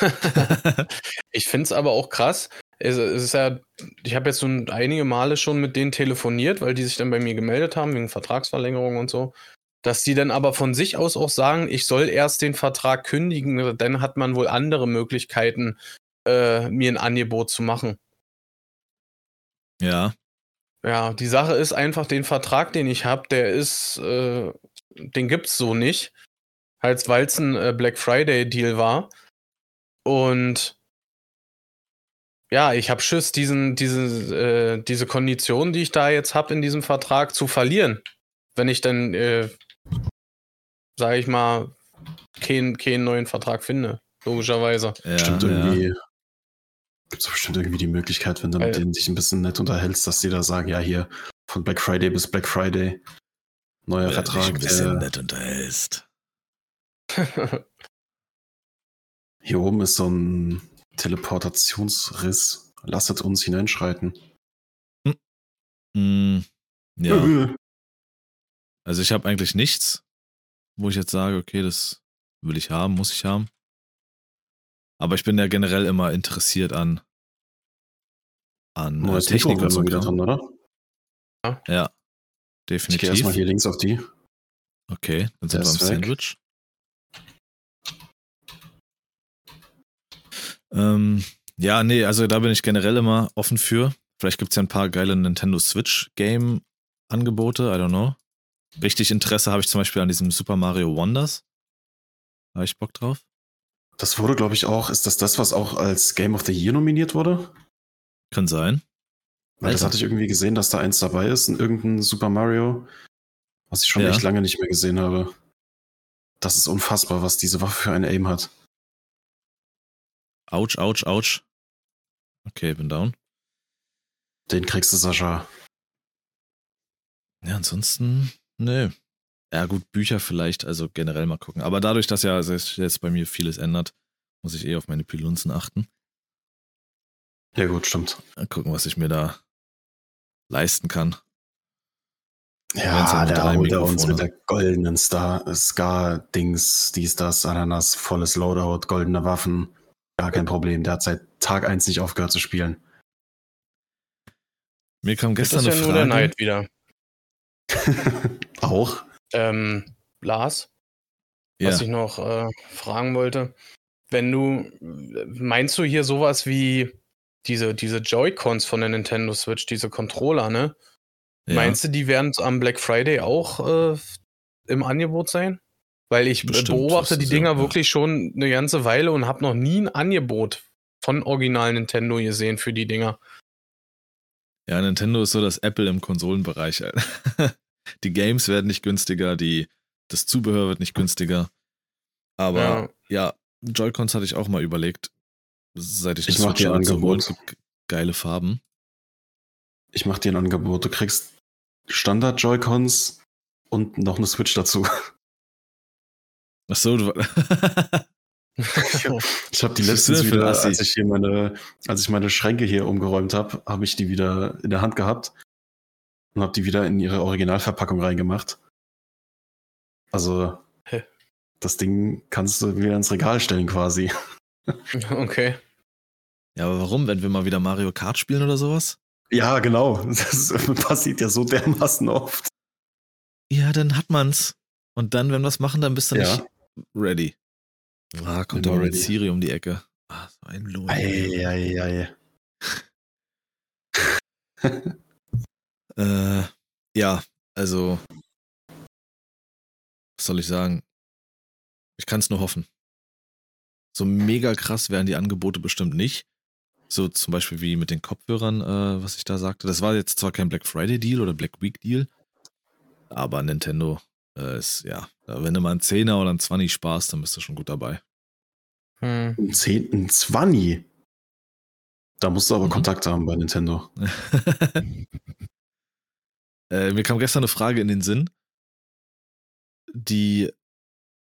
ich finde es aber auch krass. Es, es ist ja, ich habe jetzt so einige Male schon mit denen telefoniert, weil die sich dann bei mir gemeldet haben wegen Vertragsverlängerung und so. Dass die dann aber von sich aus auch sagen, ich soll erst den Vertrag kündigen, dann hat man wohl andere Möglichkeiten, äh, mir ein Angebot zu machen. Ja. Ja, die Sache ist einfach, den Vertrag, den ich habe, der ist, äh, den gibt's so nicht. Halt, weil es ein äh, Black Friday Deal war. Und ja, ich habe Schiss, diesen, diese, äh, diese Kondition, die ich da jetzt habe in diesem Vertrag, zu verlieren. Wenn ich dann, äh, sage ich mal, keinen keinen neuen Vertrag finde, logischerweise. ja Stimmt ja. irgendwie. Gibt es bestimmt irgendwie die Möglichkeit, wenn du mit Weil- denen dich ein bisschen nett unterhältst, dass die da sagen, ja, hier von Black Friday bis Black Friday, neuer Wenn du dich Vertrag, ein bisschen der, nett unterhältst. hier oben ist so ein Teleportationsriss. Lasset uns hineinschreiten. Mm, ja. Äh, Also ich habe eigentlich nichts, wo ich jetzt sage, okay, das will ich haben, muss ich haben. Aber ich bin ja generell immer interessiert an, an äh, Neues Technik Mikro und so. wieder dran, oder? Ja, Ich gehe definitiv. erstmal hier links auf die. Okay, dann sind wir am. Sandwich. Ähm, ja, nee, also da bin ich generell immer offen für. Vielleicht gibt es ja ein paar geile Nintendo Switch Game Angebote, I don't know. Richtig Interesse habe ich zum Beispiel an diesem Super Mario Wonders. Habe ich Bock drauf. Das wurde, glaube ich, auch, ist das das, was auch als Game of the Year nominiert wurde? Kann sein. Weil das hatte ich irgendwie gesehen, dass da eins dabei ist, in irgendein Super Mario, was ich schon Ja. echt lange nicht mehr gesehen habe. Das ist unfassbar, was diese Waffe für ein Aim hat. Autsch, ouch, ouch. Okay, bin down. Den kriegst du, Sascha. Ja, ansonsten, nö. Ja, gut, Bücher vielleicht, also generell mal gucken. Aber dadurch, dass ja jetzt bei mir vieles ändert, muss ich eh auf meine Pilunzen achten. Ja, gut, stimmt. Mal gucken, was ich mir da leisten kann. Ja, halt drei holt er uns mit der goldenen Star, Ska-Dings, dies, das, Ananas, volles Loadout, goldene Waffen. Gar kein Problem. Der hat seit Tag 1 nicht aufgehört zu spielen. Mir kam gestern ist ja eine nur der Frage. Neid wieder. auch? Ähm, Lars, Ja, was ich noch äh, fragen wollte. Wenn du, meinst du hier sowas wie diese, diese Joy-Cons von der Nintendo Switch, diese Controller, ne? ja. Meinst du, die werden am Black Friday auch äh, im Angebot sein? Weil ich Bestimmt, beobachte das die Dinger ja- wirklich schon eine ganze Weile und habe noch nie ein Angebot von Original Nintendo gesehen für die Dinger. Ja, Nintendo ist so das Apple im Konsolenbereich. Die Games werden nicht günstiger, die, das Zubehör wird nicht günstiger. Aber Ja. ja, Joy-Cons hatte ich auch mal überlegt, seit ich Ich dir ein habe. Angebot. Gibt geile Farben. Ich mach dir ein Angebot. Du kriegst Standard-Joy-Cons und noch eine Switch dazu. Ach so, du, Ich habe die letztens denn für ein wieder, als ich hier meine, als ich meine Schränke hier umgeräumt habe, habe ich die wieder in der Hand gehabt und habe die wieder in ihre Originalverpackung reingemacht. Also Hä? das Ding kannst du wieder ins Regal stellen quasi. okay. ja, aber warum, wenn wir mal wieder Mario Kart spielen oder sowas? Ja, genau. Das passiert ja so dermaßen oft. Ja, dann hat man's. Und dann, wenn wir's machen, dann bist du Ja. nicht ready. Ah, kommt immer mit. Siri um die Ecke. Ah, so ein Lohn. Eieiei. Äh, ja, also, was soll ich sagen? Ich kann es nur hoffen. So mega krass wären die Angebote bestimmt nicht. So zum Beispiel wie mit den Kopfhörern, äh, was ich da sagte. Das war jetzt zwar kein Black Friday Deal oder Black Week Deal, aber Nintendo äh, ist, ja, wenn du mal einen Zehner oder einen 20 sparst, dann bist du schon gut dabei. Hm. Ein 10, ein 20. Da musst du aber Mhm. Kontakt haben bei Nintendo. äh, mir kam gestern eine Frage in den Sinn, die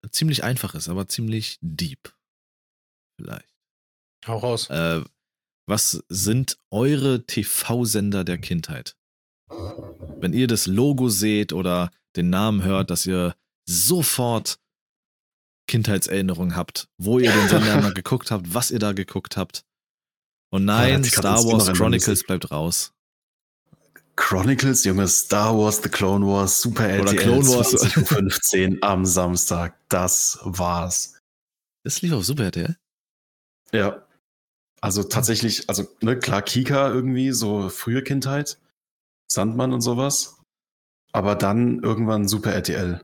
ziemlich einfach ist, aber ziemlich deep. Vielleicht. Hau raus. Äh, was sind eure TV-Sender der Kindheit? Wenn ihr das Logo seht oder den Namen hört, dass ihr sofort Kindheitserinnerungen habt, wo ihr den Sender mal geguckt habt, was ihr da geguckt habt. Und nein, grad Star Wars Chronicles bleibt raus. Chronicles, Junge, Star Wars, The Clone Wars, Super Oder RTL, Clone Wars. 20.15 Uhr am Samstag. Das war's. Das lief auf Super RTL? Ja. Also tatsächlich, also ne, klar, Kika irgendwie, so frühe Kindheit, Sandmann und sowas. Aber dann irgendwann Super RTL.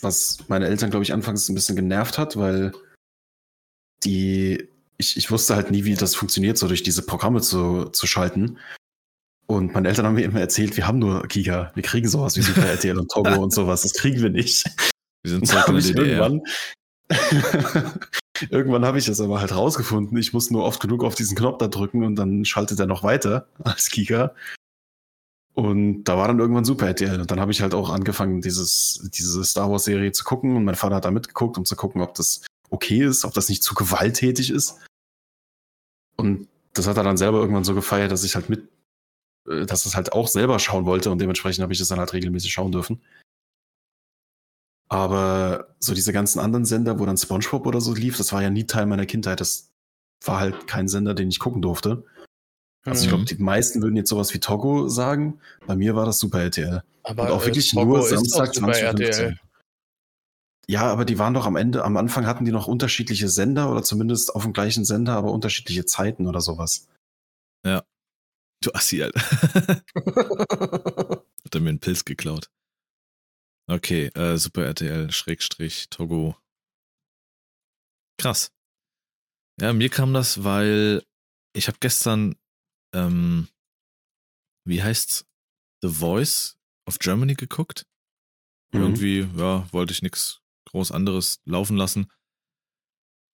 Was meine Eltern, glaube ich, anfangs ein bisschen genervt hat, weil die, ich, ich wusste halt nie, wie das funktioniert, so durch diese Programme zu, zu schalten. Und meine Eltern haben mir immer erzählt, wir haben nur Kika, wir kriegen sowas wie Super RTL und Togo und sowas, das kriegen wir nicht. Wir sind zurück in der DDR. irgendwann irgendwann habe ich das aber halt rausgefunden. Ich muss nur oft genug auf diesen Knopf da drücken und dann schaltet er noch weiter als Kika. Und da war dann irgendwann Super RTL. Und dann habe ich halt auch angefangen, dieses, diese Star Wars-Serie zu gucken. Und mein Vater hat da mitgeguckt, um zu gucken, ob das okay ist, ob das nicht zu gewalttätig ist. Und das hat er dann selber irgendwann so gefeiert, dass ich halt mit, äh, dass es halt auch selber schauen wollte. Und dementsprechend habe ich das dann halt regelmäßig schauen dürfen. Aber so diese ganzen anderen Sender, wo dann SpongeBob oder so lief, das war ja nie Teil meiner Kindheit. Das war halt kein Sender, den ich gucken durfte. Also ich Mhm. glaube, die meisten würden jetzt sowas wie Togo sagen. Bei mir war das Super RTL. Aber Und auch äh, wirklich Togo nur Samstag Super 2015. Ja, aber die waren doch am Ende, am Anfang hatten die noch unterschiedliche Sender oder zumindest auf dem gleichen Sender, aber unterschiedliche Zeiten oder sowas. Du Assi, Alter. Hat er mir einen Pilz geklaut. Okay, äh, Super RTL, Schrägstrich, Togo. Krass. Ja, mir kam das, weil ich habe gestern, ähm, wie heißt's? The Voice of Germany geguckt. Mhm. Irgendwie, ja, wollte ich nichts groß anderes laufen lassen.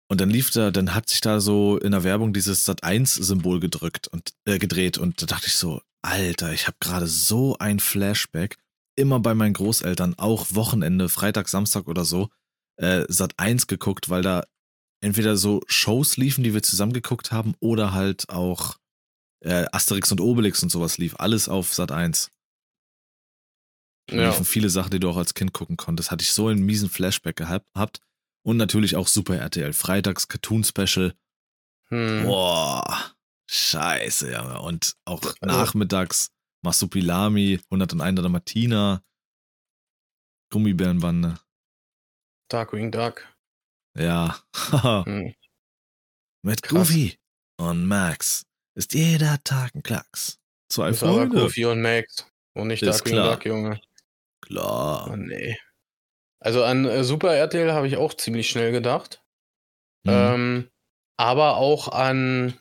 Und dann lief da, dann hat sich da so in der Werbung dieses Sat1-Symbol gedrückt und äh, gedreht. Und da dachte ich so, Alter, ich habe gerade so ein Flashback. Immer bei meinen Großeltern, auch Wochenende, Freitag, Samstag oder so, äh, Sat1 geguckt, weil da entweder so Shows liefen, die wir zusammen geguckt haben, oder halt auch äh, Asterix und Obelix und sowas lief. Alles auf Sat1. Da Ja. liefen viele Sachen, die du auch als Kind gucken konntest. Hatte ich so einen miesen Flashback gehabt. gehabt. Und natürlich auch Super RTL. Freitags Cartoon Special. Hm. Boah, scheiße, Junge. Und auch Also- nachmittags Masupilami, 101 Dalmatiner, Gummibärenbande. Darkwing Duck. Ja. Hm. Mit Krass. Goofy und Max ist jeder Tag ein Klacks. Zwei aber Freunde. Goofy und Max. Und nicht Darkwing. Duck, Junge. Klar. Oh, nee. Also an äh, Super RTL habe ich auch ziemlich schnell gedacht. Mhm. Ähm, aber auch an,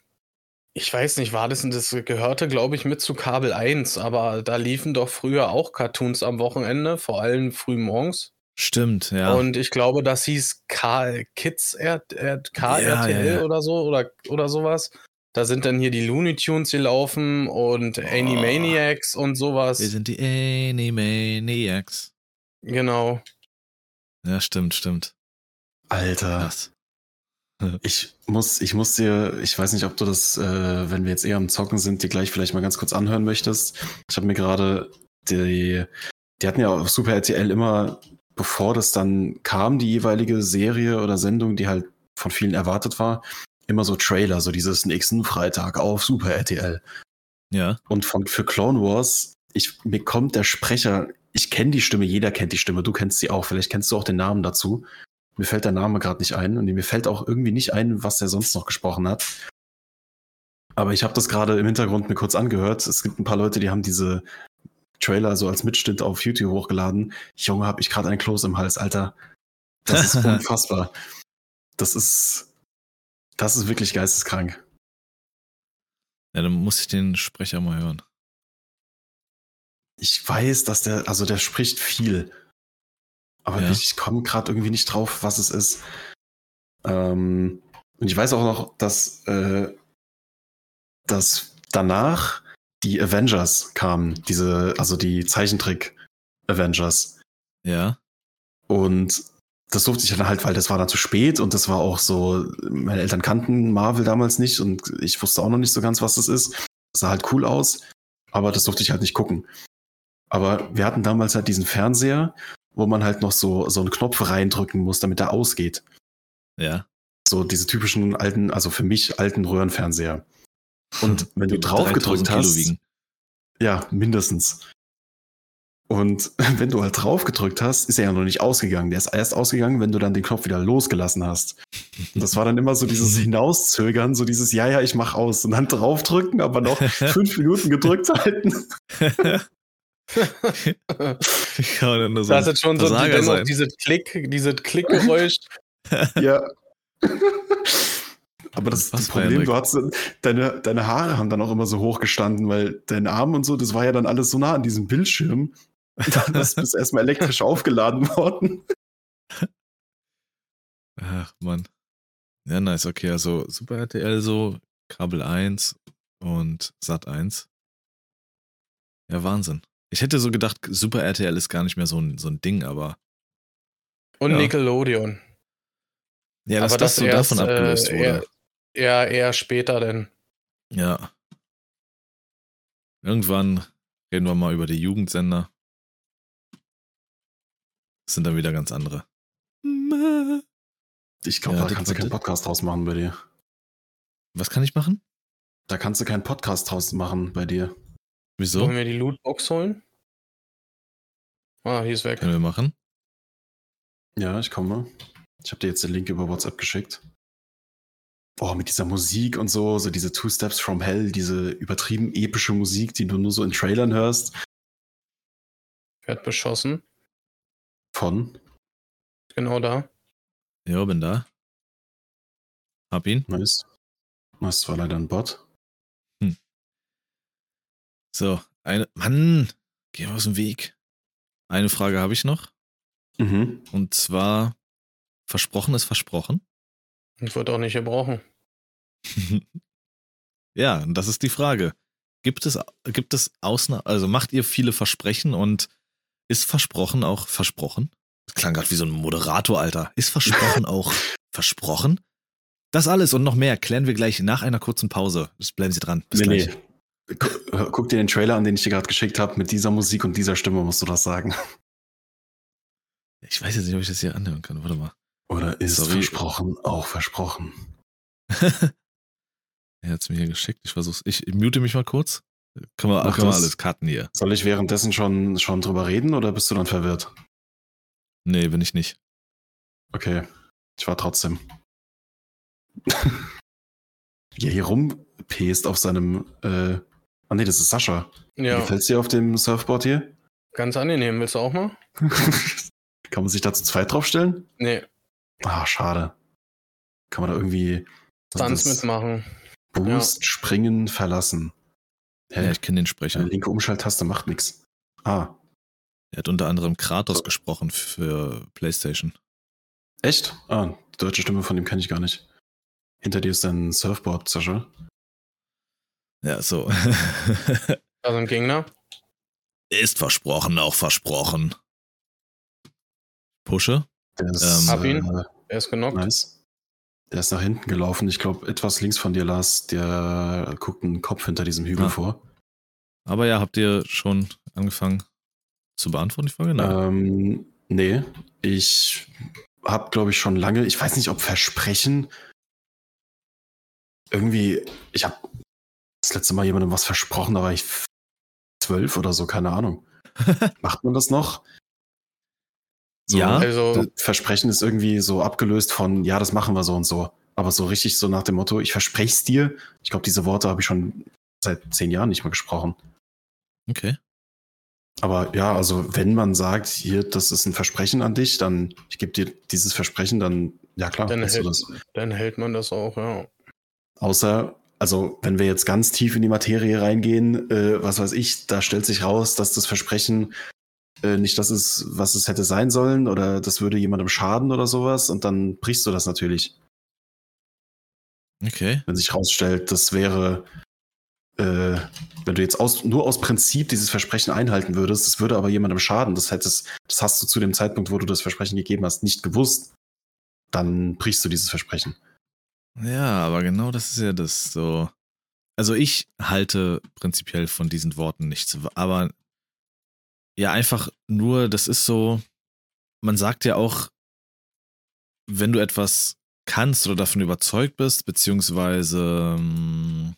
ich weiß nicht, war das, das gehörte, glaube ich, mit zu Kabel 1, aber da liefen doch früher auch Cartoons am Wochenende, vor allem früh morgens. Stimmt, ja. Und ich glaube, das hieß K Kids R R KRTL Ja, ja, ja. oder so oder, oder sowas. Da sind dann hier die Looney Tunes gelaufen und Animaniacs und sowas. Wir sind die Animaniacs. Genau. Ja, stimmt, stimmt. Alter. Krass. Ich muss, ich muss dir, ich weiß nicht, ob du das, äh, wenn wir jetzt eher am Zocken sind, dir gleich vielleicht mal ganz kurz anhören möchtest. Ich habe mir gerade die, die hatten ja auf Super RTL immer, bevor das dann kam, die jeweilige Serie oder Sendung, die halt von vielen erwartet war, immer so Trailer, so dieses nächsten Freitag auf Super RTL. Ja. Und von, für Clone Wars, ich, mir kommt der Sprecher, ich kenne die Stimme, jeder kennt die Stimme, du kennst sie auch, vielleicht kennst du auch den Namen dazu. Mir fällt der Name gerade nicht ein und mir fällt auch irgendwie nicht ein, was der sonst noch gesprochen hat. Aber ich habe das gerade im Hintergrund mir kurz angehört. Es gibt ein paar Leute, die haben diese Trailer so als Mitschnitt auf YouTube hochgeladen. Junge, habe ich gerade einen Kloß im Hals, Alter. Das ist unfassbar. Das ist, das ist wirklich geisteskrank. Ja, dann muss ich den Sprecher mal hören. Ich weiß, dass der, also der spricht viel. Aber Ja. ich komme gerade irgendwie nicht drauf, was es ist. Ähm, und ich weiß auch noch, dass, äh, dass danach die Avengers kamen, diese, also die Zeichentrick-Avengers. Ja. Und das durfte ich dann halt, weil das war dann zu spät und das war auch so, meine Eltern kannten Marvel damals nicht und ich wusste auch noch nicht so ganz, was das ist. Das sah halt cool aus, aber das durfte ich halt nicht gucken. Aber wir hatten damals halt diesen Fernseher, wo man halt noch so, so einen Knopf reindrücken muss, damit er ausgeht. Ja. So diese typischen alten, also für mich alten Röhrenfernseher. Und wenn du drauf 3000 gedrückt Kilo hast, wiegen. Ja, mindestens. Und wenn du halt drauf gedrückt hast, ist er ja noch nicht ausgegangen. Der ist erst ausgegangen, wenn du dann den Knopf wieder losgelassen hast. Und das war dann immer so dieses Hinauszögern, so dieses, ja, ja, ich mach aus. Und dann draufdrücken, aber noch fünf Minuten gedrückt halten. so das ist schon so die, Versager dennoch sein. diese Klick, diese Klickgeräusch. ja. Aber das, das Problem, du hast deine, deine Haare haben dann auch immer so hoch gestanden, weil dein Arm und so, das war ja dann alles so nah an diesem Bildschirm. Dann ist es erstmal elektrisch aufgeladen worden. Ach, Mann. Ja, nice. Okay, also Super RTL so, Kabel 1 und Sat 1. Ja, Wahnsinn. Ich hätte so gedacht, Super RTL ist gar nicht mehr so ein, so ein Ding, aber Und Ja. Nickelodeon. ja, dass Aber das, das so erst, davon abgelöst äh, wurde. eher- Ja, eher später denn. Ja. Irgendwann reden wir mal über die Jugendsender. Das sind dann wieder ganz andere. Ich glaube, Ja, da das- kannst du keinen Podcast draus machen bei dir. Was kann ich machen? Da kannst du keinen Podcast draus machen bei dir. Wieso? Wollen wir die Lootbox holen? Ah, die ist weg. Können wir machen? Ja, ich komme. Ich habe dir jetzt den Link über WhatsApp geschickt. Boah, mit dieser Musik und so, so diese Two Steps from Hell, diese übertrieben epische Musik, die du nur so in Trailern hörst. Werd beschossen. Von, Genau da. Ja, bin da. Hab ihn. nice. Das war leider ein Bot. So, eine. Mann, geh mal aus dem Weg. Eine Frage habe ich noch. Mhm. Und zwar: Versprochen ist versprochen. Und wird auch nicht gebrochen. ja, und das ist die Frage. Gibt es, gibt es Ausnahmen, also macht ihr viele Versprechen und ist versprochen auch versprochen? Das klang gerade wie so ein Moderator, Alter. Ist versprochen auch versprochen? Das alles und noch mehr klären wir gleich nach einer kurzen Pause. Bleiben Sie dran. Bis nee, gleich. nee. Gu- Guck dir den Trailer an, den ich dir gerade geschickt habe. Mit dieser Musik und dieser Stimme musst du das sagen. Ich weiß jetzt nicht, ob ich das hier anhören kann. Warte mal. Oder ist Sorry. versprochen auch versprochen? er hat es mir hier geschickt. Ich versuch's. Ich mute mich mal kurz. Können wir, können wir alles cutten hier? Soll ich währenddessen schon, schon drüber reden oder bist du dann verwirrt? Nee, bin ich nicht. Okay, ich war trotzdem. Wie er hier rumpest auf seinem. Äh, ah, nee, das ist Sascha. Wie Ja, gefällt's dir auf dem Surfboard hier? ganz angenehm. Willst du auch mal? Kann man sich da zu zweit draufstellen? Nee, Ah, schade. Kann man da irgendwie. das? mitmachen. Boost, springen, verlassen. Hä? Ja, ich kenne den Eine Sprecher. linke Umschalttaste macht nichts. Ah, Er hat unter anderem Kratos So. gesprochen für PlayStation. echt? Ah, die deutsche Stimme von dem kenne ich gar nicht. Hinter dir ist ein Surfboard, Sascha. Ja, so. Also ein Gegner. Ist versprochen, auch versprochen. Pushe. Ist, Ähm, Hab ihn. Äh, Er ist genockt. nice. Der ist nach hinten gelaufen. Ich glaube, etwas links von dir, Lars. Der guckt einen Kopf hinter diesem Hügel Ah. vor. Aber ja, habt ihr schon angefangen zu beantworten, die Frage? Nein. Ähm, nee, ich habe, glaube ich, schon lange, ich weiß nicht, ob Versprechen irgendwie, ich habe das letzte Mal jemandem was versprochen, da war ich zwölf oder so, keine Ahnung. Macht man das noch? Ja. Also, das Versprechen ist irgendwie so abgelöst von, ja, das machen wir so und so. Aber so richtig so nach dem Motto, ich verspreche es dir. Ich glaube, diese Worte habe ich schon seit zehn Jahren nicht mehr gesprochen. Okay. Aber ja, also wenn man sagt, hier, das ist ein Versprechen an dich, dann ich gebe dir dieses Versprechen, dann ja klar, dann, hält, das. dann hält man das auch, ja. Außer, also wenn wir jetzt ganz tief in die Materie reingehen, äh, was weiß ich, da stellt sich raus, dass das Versprechen äh, nicht das ist, was es hätte sein sollen, oder das würde jemandem schaden oder sowas, und dann brichst du das natürlich. Okay. Wenn sich rausstellt, das wäre, äh, wenn du jetzt aus, nur aus Prinzip dieses Versprechen einhalten würdest, das würde aber jemandem schaden, das hättest, das hast du zu dem Zeitpunkt, wo du das Versprechen gegeben hast, nicht gewusst, dann brichst du dieses Versprechen. Ja, aber genau das ist ja das so. Also ich halte prinzipiell von diesen Worten nichts, aber ja, einfach nur, das ist so, man sagt ja auch, wenn du etwas kannst oder davon überzeugt bist, beziehungsweise ähm,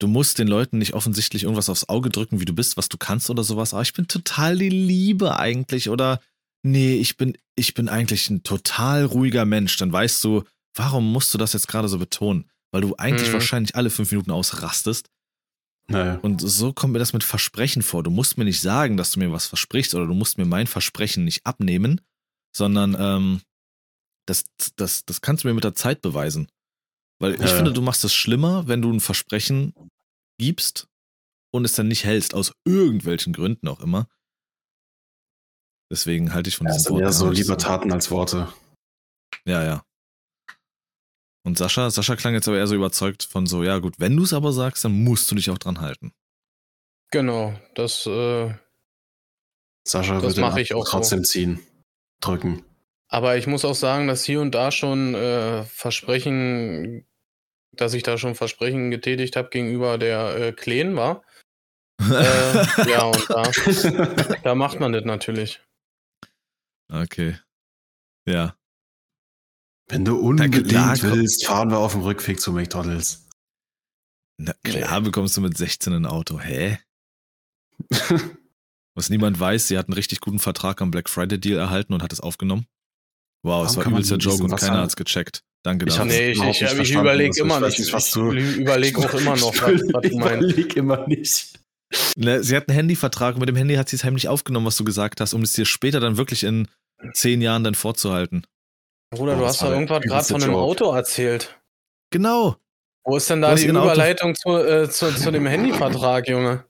du musst den Leuten nicht offensichtlich irgendwas aufs Auge drücken, wie du bist, was du kannst oder sowas. Aber ich bin total die Liebe eigentlich oder nee, ich bin, ich bin eigentlich ein total ruhiger Mensch. Dann weißt du, warum musst du das jetzt gerade so betonen? Weil du eigentlich Mhm. wahrscheinlich alle fünf Minuten ausrastest. Naja. Und so kommt mir das mit Versprechen vor. Du musst mir nicht sagen, dass du mir was versprichst oder du musst mir mein Versprechen nicht abnehmen, sondern ähm, das, das, das kannst du mir mit der Zeit beweisen. Weil ich Ja, ja. finde, du machst es schlimmer, wenn du ein Versprechen gibst und es dann nicht hältst, aus irgendwelchen Gründen auch immer. Deswegen halte ich von Ja, sind eher gar so lieber Taten als Worte. Ja, ja. Und Sascha, Sascha klang jetzt aber eher so überzeugt von so, ja gut, wenn du es aber sagst, dann musst du dich auch dran halten. Genau, das, äh, Sascha Das mach ich auch so. trotzdem ziehen. Drücken. aber ich muss auch sagen, dass hier und da schon äh, Versprechen, dass ich da schon Versprechen getätigt habe gegenüber der äh, Kleen war. Äh, ja, und da, da macht man das natürlich. Okay. Ja. Wenn du unbedingt klar, willst, fahren wir auf dem Rückweg zu McDonalds. Na klar bekommst du mit 16 ein Auto. Hä? Was niemand weiß, sie hat einen richtig guten Vertrag am Black Friday Deal erhalten und hat es aufgenommen. Wow, es war übelster Joke und keiner er- hat's gecheckt. Danke Ich dafür. Nee, ich, ich, ich verstanden, überlege also immer ich nicht. nicht, was ich überlege auch immer noch, was, was du meinst. überleg immer nicht. Ne, sie hat einen Handyvertrag und mit dem Handy hat sie es heimlich aufgenommen, was du gesagt hast, um es dir später dann wirklich in zehn Jahren dann vorzuhalten. Bruder, du hast doch irgendwas gerade von einem. Auto erzählt. Genau. Wo ist denn Du da die Überleitung zu, äh, zu, zu dem Handyvertrag, Junge?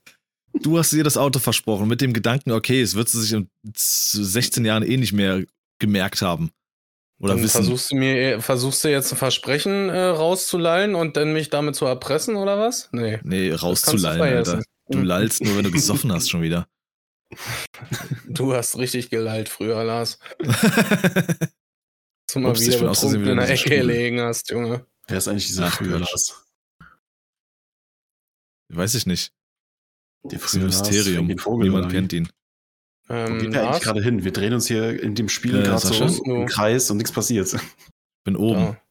Du hast ihr das Auto versprochen mit dem Gedanken, okay, es wird sie sich in 16 Jahren eh nicht mehr gemerkt haben. Oder Dann wissen. versuchst du mir, versuchst du jetzt ein Versprechen äh, rauszulallen und dann mich damit zu erpressen oder was? Nee. Nee, du rauszulallen, Alter. vergessen. Du lallst nur, wenn du gesoffen hast schon wieder. Du hast richtig gelallt früher, Lars. Zum mal Ups, wieder betrunken in der Ecke gelegen hast, Junge. Wer ist eigentlich dieser Ach, frühe. Lars? Weiß ich nicht. Der Das ist ein Mysterium. Niemand kennt ihn. Wo Ähm, geht der eigentlich gerade hin? Wir drehen uns hier in dem Spiel Äh, gerade so im Kreis und nichts passiert. Bin oben. Da.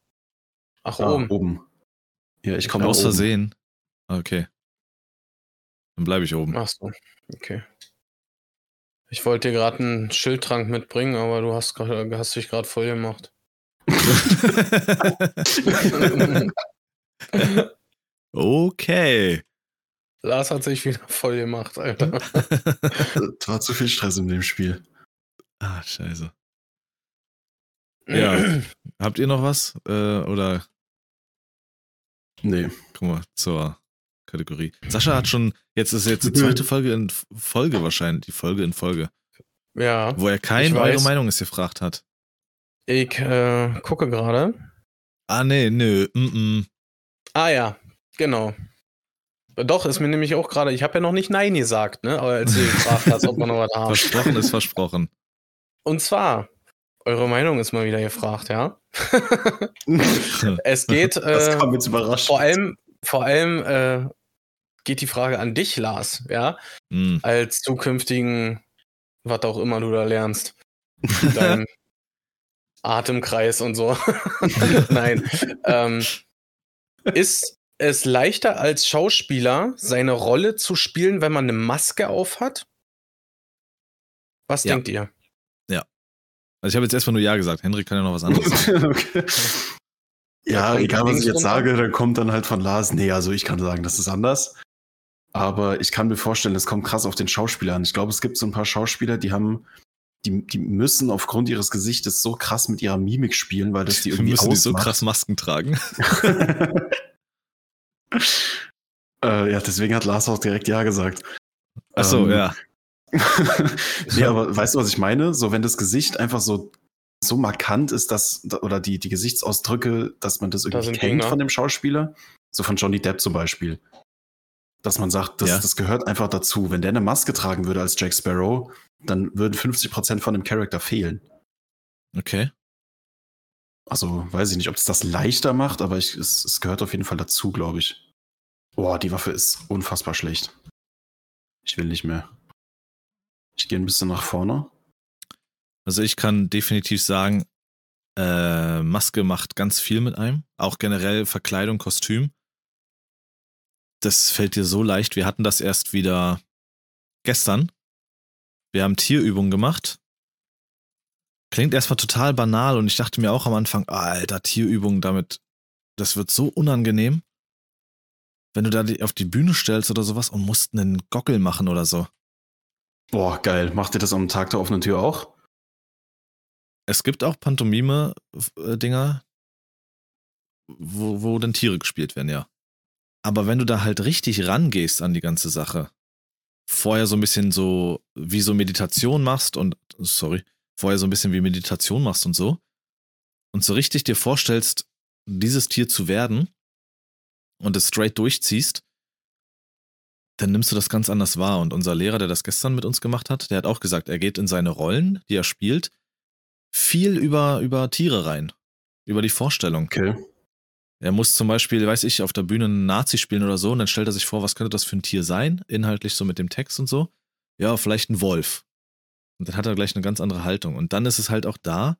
Ach, Da, oben. oben. Ja, ich komme Aus oben. Versehen. Okay. Dann bleibe ich oben. Ach so, okay. Ich wollte dir gerade einen Schildtrank mitbringen, aber du hast, grad- hast dich gerade voll gemacht. okay. Lars hat sich wieder voll gemacht, Alter. Das war zu viel Stress in dem Spiel. ah, scheiße. Ja. Habt ihr noch was? Äh, oder Nee. guck mal, zur Kategorie. Sascha hat schon, jetzt ist jetzt die zweite Folge in Folge wahrscheinlich, die Folge in Folge, Ja, wo er Ich kein eure. Meinung ist gefragt hat. ich äh, gucke gerade. Ah, nee, nö, mm, mm. Ah ja, genau. Doch, ist mir nämlich auch gerade, ich habe ja noch nicht Nein gesagt, ne? Aber als du gefragt hast, ob wir noch was haben. Versprochen ist versprochen. Und zwar, eure Meinung ist mal wieder gefragt, ja? es geht Das äh, kam jetzt überrascht. vor allem, vor allem äh, geht die Frage an dich, Lars, ja? Mm. Als zukünftigen, was auch immer du da lernst. Dein Atemkreis und so. Nein. Ähm, ist es leichter als Schauspieler, seine Rolle zu spielen, wenn man eine Maske auf hat? Was Ja. denkt ihr? Also ich habe jetzt erstmal nur Ja gesagt. Henrik kann ja noch was anderes sagen. okay. Ja, egal was ich jetzt sage, dann kommt dann halt von Lars, nee, also ich kann sagen, das ist anders. Aber ich kann mir vorstellen, es kommt krass auf den Schauspieler an. Ich glaube, es gibt so ein paar Schauspieler, die haben, die, die müssen aufgrund ihres Gesichtes so krass mit ihrer Mimik spielen, weil das die irgendwie müssen die so ausmacht. krass Masken tragen. äh, ja, deswegen hat Lars auch direkt Ja gesagt. Achso, Ähm, ja. nee, aber weißt du, was ich meine? So, wenn das Gesicht einfach so, so markant ist, dass, oder die, die Gesichtsausdrücke, dass man das irgendwie sind kennt Dinger. von dem Schauspieler, so von Johnny Depp zum Beispiel. Dass man sagt, das, Ja. das gehört einfach dazu. Wenn der eine Maske tragen würde als Jack Sparrow, dann würden 50% von dem Charakter fehlen. Okay. Also weiß ich nicht, ob es das leichter macht, aber ich, es, es gehört auf jeden Fall dazu, glaube ich. Boah, die Waffe ist unfassbar schlecht. Ich will nicht mehr. Ich gehe ein bisschen nach vorne. Also ich kann definitiv sagen, äh, Maske macht ganz viel mit einem. Auch generell Verkleidung, Kostüm. Das fällt dir so leicht. Wir hatten das erst wieder gestern. Wir haben Tierübungen gemacht. Klingt erstmal total banal und ich dachte mir auch am Anfang, alter, Tierübungen damit, das wird so unangenehm. Wenn du da die- auf die Bühne stellst oder sowas und musst einen Gockel machen oder so. Boah, geil. Macht ihr das am Tag der offenen Tür auch? Es gibt auch Pantomime-Dinger, wo, wo dann Tiere gespielt werden, ja. Aber wenn du da halt richtig rangehst an die ganze Sache, vorher so ein bisschen so wie so Meditation machst und, sorry, vorher so ein bisschen wie Meditation machst und so, und so richtig dir vorstellst, dieses Tier zu werden und es straight durchziehst, dann nimmst du das ganz anders wahr. Und unser Lehrer, der das gestern mit uns gemacht hat, der hat auch gesagt, er geht in seine Rollen, die er spielt, viel über, über Tiere rein. Über die Vorstellung. Okay. Er muss zum Beispiel, weiß ich, auf der Bühne einen Nazi spielen oder so und dann stellt er sich vor, was könnte das für ein Tier sein, inhaltlich so mit dem Text und so. Ja, vielleicht ein Wolf. Und dann hat er gleich eine ganz andere Haltung. Und dann ist es halt auch da,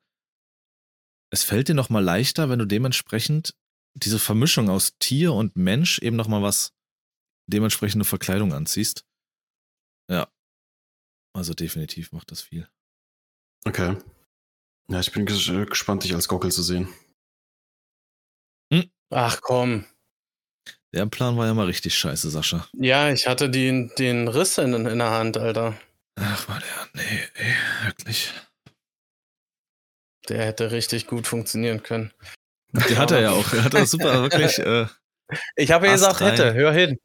es fällt dir nochmal leichter, wenn du dementsprechend diese Vermischung aus Tier und Mensch eben nochmal was, dementsprechende Verkleidung anziehst. Ja. Also definitiv macht das viel. Okay. Ja, ich bin ges- gespannt, dich als Gockel zu sehen. Ach komm. Der Plan war ja mal richtig scheiße, Sascha. Ja, ich hatte die, den Riss in, in der Hand, Alter. Ach, war der. Nee, ey, wirklich. Der hätte richtig gut funktionieren können. Die hat er ja auch. Er hat das super, wirklich. Äh, Ich habe ja gesagt, rein. hätte. Hör hin.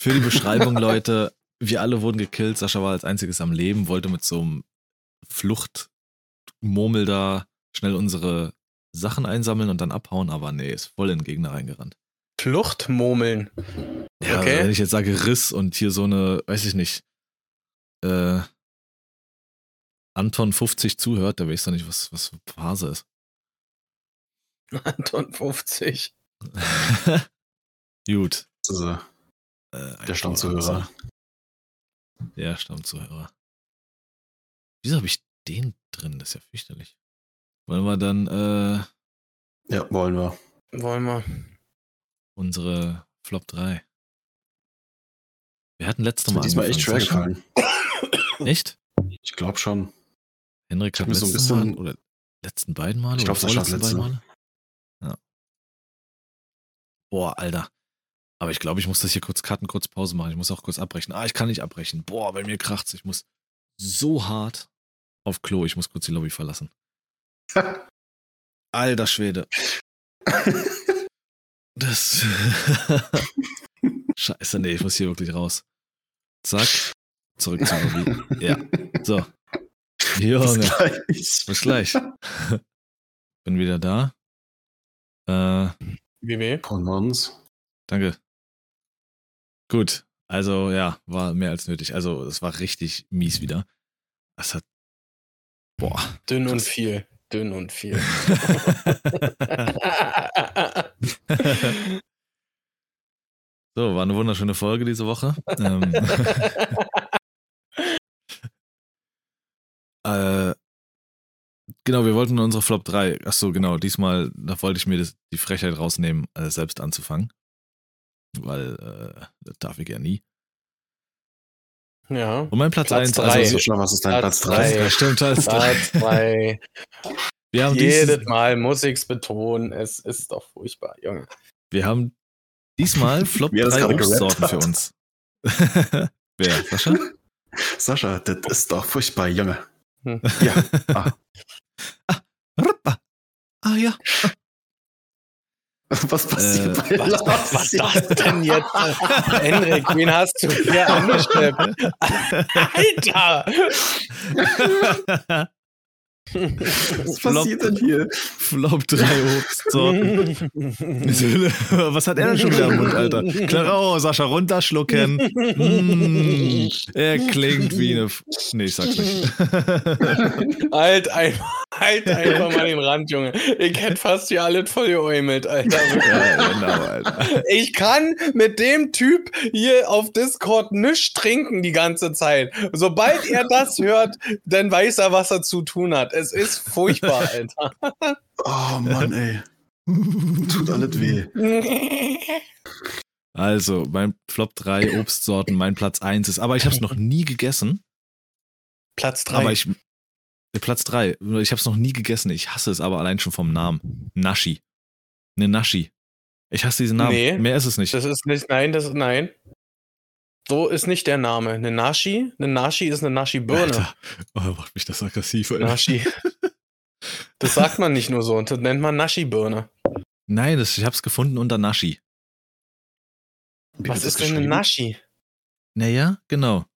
für die Beschreibung, Leute, wir alle wurden gekillt. Sascha war als einziges am Leben, wollte mit so einem Fluchtmurmel da schnell unsere Sachen einsammeln und dann abhauen, aber nee, ist voll in den Gegner reingerannt. Fluchtmurmeln. Ja, Okay. wenn ich jetzt sage Riss und hier so eine, weiß ich nicht, äh, Anton 50 zuhört, der weiß doch nicht, was, was für Phase ist. Anton 50. Gut. Ist, äh, Äh, der Stammzuhörer. Der Stammzuhörer. Wieso habe ich den drin? Das ist ja fürchterlich. Wollen wir dann äh, Ja, wollen wir. Wollen wir. unsere Flop 3? Wir hatten letztes Das Mal diesmal echt schwer gefallen. Echt? Ich glaube schon. Henrik hat mir so ein letztes bisschen- Mal oder letzten beiden Male Ich glaub, oder Sascha hat vorletzten beiden letzte. Male? Ja. Boah, Alter. Aber ich glaube, ich muss das hier kurz cutten, kurz Pause machen. Ich muss auch kurz abbrechen. Ah, ich kann nicht abbrechen. Boah, bei mir kracht's. Ich muss so hart auf Klo. Ich muss kurz die Lobby verlassen. Alter Schwede. Das. Scheiße, nee, ich muss hier wirklich raus. Zack. Zurück zur Lobby. Ja. So. Bis Junge. gleich. Bis gleich. Bin wieder da. Äh, WW. Von uns. danke. Gut. Also, ja, war mehr als nötig. Also, es war richtig mies wieder. Das hat. Boah. Dünn und Krass. viel. Dünn und viel. so, war eine wunderschöne Folge diese Woche. ähm, äh, genau, wir wollten unsere Flop 3. Achso, genau, diesmal, da wollte ich mir das, die Frechheit rausnehmen, äh, selbst anzufangen. Weil, äh, das darf ich ja nie. Ja. Und mein Platz Platz 1, drei. also. Sascha, was ist dein Platz Platz drei. 3? Ja, stimmt, Platz 3. Platz zwei. Wir haben, Jedes Mal muss ich's betonen. Es ist doch furchtbar, Junge. wir haben diesmal Flop Wie er das 3 gerade gerappt Obstsorten für uns. Wer? Sascha? Sascha, das ist doch furchtbar, Junge. Hm. Ja. Ah. Ruppa. Ah ja. Was passiert Äh, bei Was, was, was das denn jetzt? Henrik, wen hast du hier angeschleppt? Alter! Was passiert denn hier? Flop 3 Obstsorten. Was hat er denn schon wieder im Mund, Alter? Klar, oh, Sascha, runterschlucken. Mm, er klingt wie eine. F nee, ich sag's nicht. halt, einfach, halt einfach mal den Rand, Junge. Ich hätte fast hier alles voll geäumelt, Alter. ja, genau, Alter. Ich kann mit dem Typ hier auf Discord nichts trinken die ganze Zeit. Sobald er das hört, dann weiß er, was er zu tun hat. Es ist furchtbar, Alter. Oh Mann, ey. Tut alles weh. Also, mein Flop 3 Obstsorten, mein Platz 1 ist, aber ich habe es noch nie gegessen. Platz 3. Aber ich. Platz 3. Ich habe es noch nie gegessen. Ich hasse es aber allein schon vom Namen. Nashi. Ne Nashi. Ich hasse diesen Namen. Nee, Mehr ist es nicht. Das ist nicht, nein, das ist, nein. So ist nicht der Name. Eine Nashi, eine Nashi ist eine Nashi-Birne. Alter, oh, macht mich das aggressiv. Alter. Nashi. Das sagt man nicht nur so, das nennt man Nashi-Birne. Nein, das, ich habe es gefunden unter Nashi. Wie Was ist denn eine? Nashi? Naja, genau.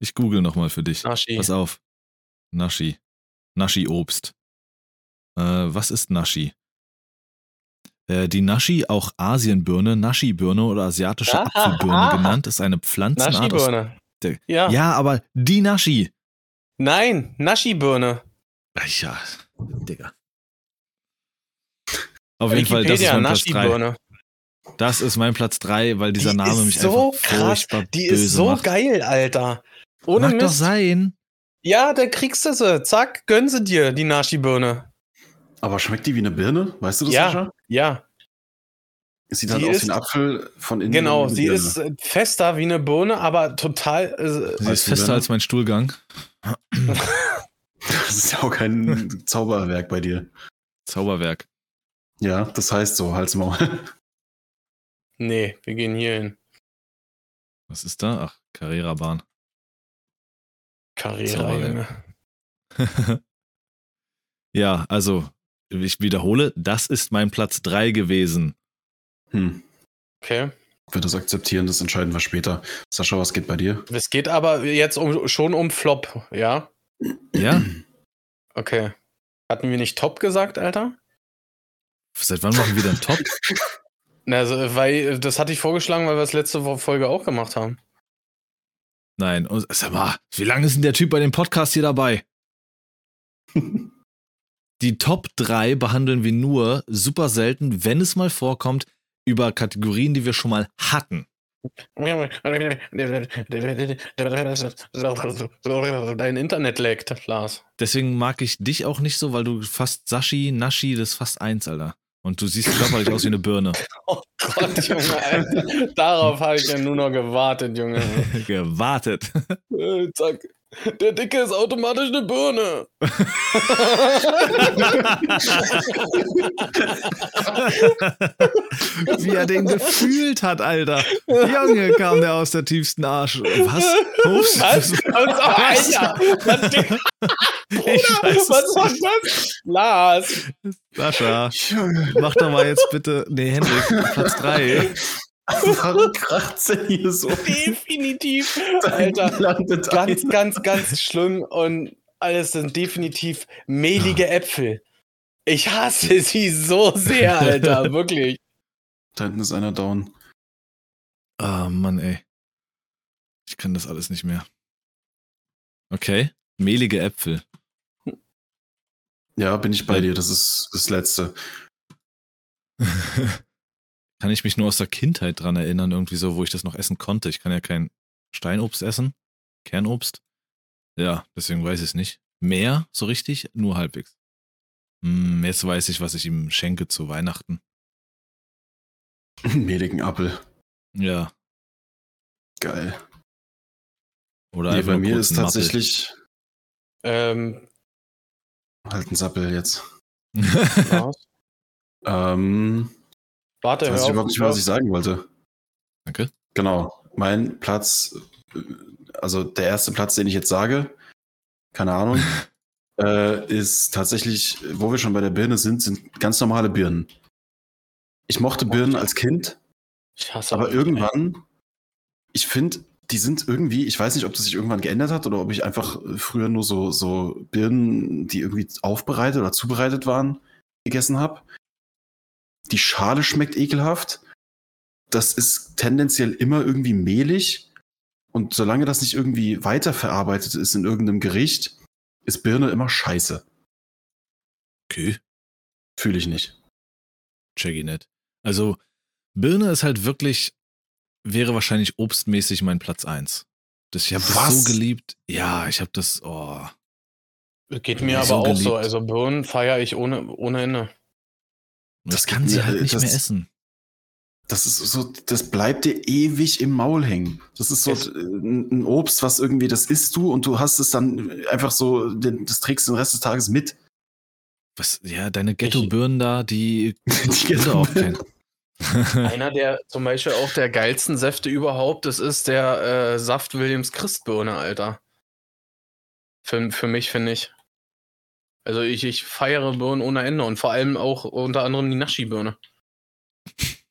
Ich google nochmal für dich. Nashi. Pass auf. Nashi. Nashi-Obst. Äh, was ist Nashi? Äh, die Nashi, auch Asienbirne, Nashi-Birne oder asiatische Ah, Apfelbirne ah. genannt, ist eine Pflanzenart der- Ja. Ja, aber die Nashi. Nein, Nashi-Birne. Ach Ja, Digga. Auf jeden Fall, das ist mein Platz 3. Nashi-Birne. Das ist mein Platz 3, weil dieser Die Name mich so einfach krass. furchtbar Die ist so macht. geil, Alter. Ohne Mag doch Mist. sein. Ja, da kriegst du sie. Zack, gönn sie dir, die Nashi-Birne. Aber schmeckt die wie eine Birne? Weißt du das, Ja. Sascha? Ja, sieht Sie halt aus ist- wie ein Apfel von innen. genau. Sie Birne. ist fester wie eine Birne, aber total. Äh, Sie ist fester als mein Stuhlgang. Das ist ja auch kein Zauberwerk bei dir. Zauberwerk. Ja, das heißt so, halt's Maul. nee, wir gehen hier hin. Was ist da? Ach, Carrera-Bahn. Junge. ja, also, ich wiederhole, das ist mein Platz 3 gewesen. Hm. Okay. Wir das akzeptieren, das entscheiden wir später. Sascha, was geht bei dir? Es geht aber jetzt um, schon um Flop, ja? Ja? Okay. Hatten wir nicht Top gesagt, Alter? Seit wann machen wir denn Top? Na, Also, weil das hatte ich vorgeschlagen, weil wir es letzte Folge auch gemacht haben. Nein, und, sag mal, wie lange ist denn der Typ bei dem Podcast hier dabei? Die Top 3 behandeln wir nur super selten, wenn es mal vorkommt, über Kategorien, die wir schon mal hatten. Dein Internet laggt, Lars. Deswegen mag ich dich auch nicht so, weil du fast Sashi, Nashi, das ist fast eins, Alter. Und du siehst körperlich aus wie eine Birne. Oh Gott, Junge, Alter. Darauf habe ich ja nur noch gewartet, Junge. Gewartet. Äh, zack. Der Dicke ist automatisch eine Birne. Wie er den gefühlt hat, Alter. Junge, kam der aus der tiefsten Arsch. Was? Ups. Was? Was? Alter, was, Ich weiß was es war nicht. das? Lars. Sascha, mach doch mal jetzt bitte. Nee, Hendrik, Platz 3. Warum kracht's denn hier so? Definitiv. Alter, Landet ganz, ein. ganz, ganz schlimm und alles sind definitiv mehlige Äpfel. Ich hasse sie so sehr, Alter, wirklich. Da hinten ist einer down. Ah, Mann, ey. Ich kann das alles nicht mehr. Okay. Mehlige Äpfel. Ja, bin ich bei dir. Das ist das Letzte. kann ich mich nur aus der Kindheit dran erinnern, irgendwie so, wo ich das noch essen konnte. Ich kann ja kein Steinobst essen. Kernobst. Ja, deswegen weiß ich es nicht. Mehr, so richtig, nur halbwegs. Hm, jetzt weiß ich, was ich ihm schenke zu Weihnachten. Mehligen Apfel. Ja. Geil. Oder Nee, bei mir ist tatsächlich. Ähm, Halt ein Sappel jetzt. Ähm, Warte, weiß hör ich auf. überhaupt nicht mehr, was ich sagen wollte. Danke. Genau. Mein Platz, also der erste Platz, den ich jetzt sage, keine Ahnung, äh, ist tatsächlich, wo wir schon bei der Birne sind, sind ganz normale Birnen. Ich mochte Birnen als Kind, Ich hasse aber irgendwann, ich finde, die sind irgendwie, ich weiß nicht, ob das sich irgendwann geändert hat oder ob ich einfach früher nur so, so Birnen, die irgendwie aufbereitet oder zubereitet waren, gegessen habe. Die Schale schmeckt ekelhaft. Das ist tendenziell immer irgendwie mehlig. Und solange das nicht irgendwie weiterverarbeitet ist in irgendeinem Gericht, ist Birne immer scheiße. Okay, Fühle ich nicht. check ich nicht. Also, Birne ist halt wirklich, wäre wahrscheinlich obstmäßig mein Platz 1. Das, ich habe das so geliebt. Ja, ich habe das, oh. Geht mir aber So auch so. geliebt. Also Birnen feiere ich ohne, ohne Ende. Das kann sie halt nicht das- mehr essen. Das ist so, das bleibt dir ewig im Maul hängen. Das ist so Es- ein ein Obst, was irgendwie, das isst du und du hast es dann einfach so, den- das trägst den Rest des Tages mit. Was, ja, deine Ghetto-Birnen da, die Die Bitte auch kennen. Einer der zum Beispiel auch der geilsten Säfte überhaupt, das ist der äh, Saft Williams Christbirne, Alter. Für, für mich, finde ich. Also ich, ich feiere Birnen ohne Ende und vor allem auch unter anderem die Naschi-Birne.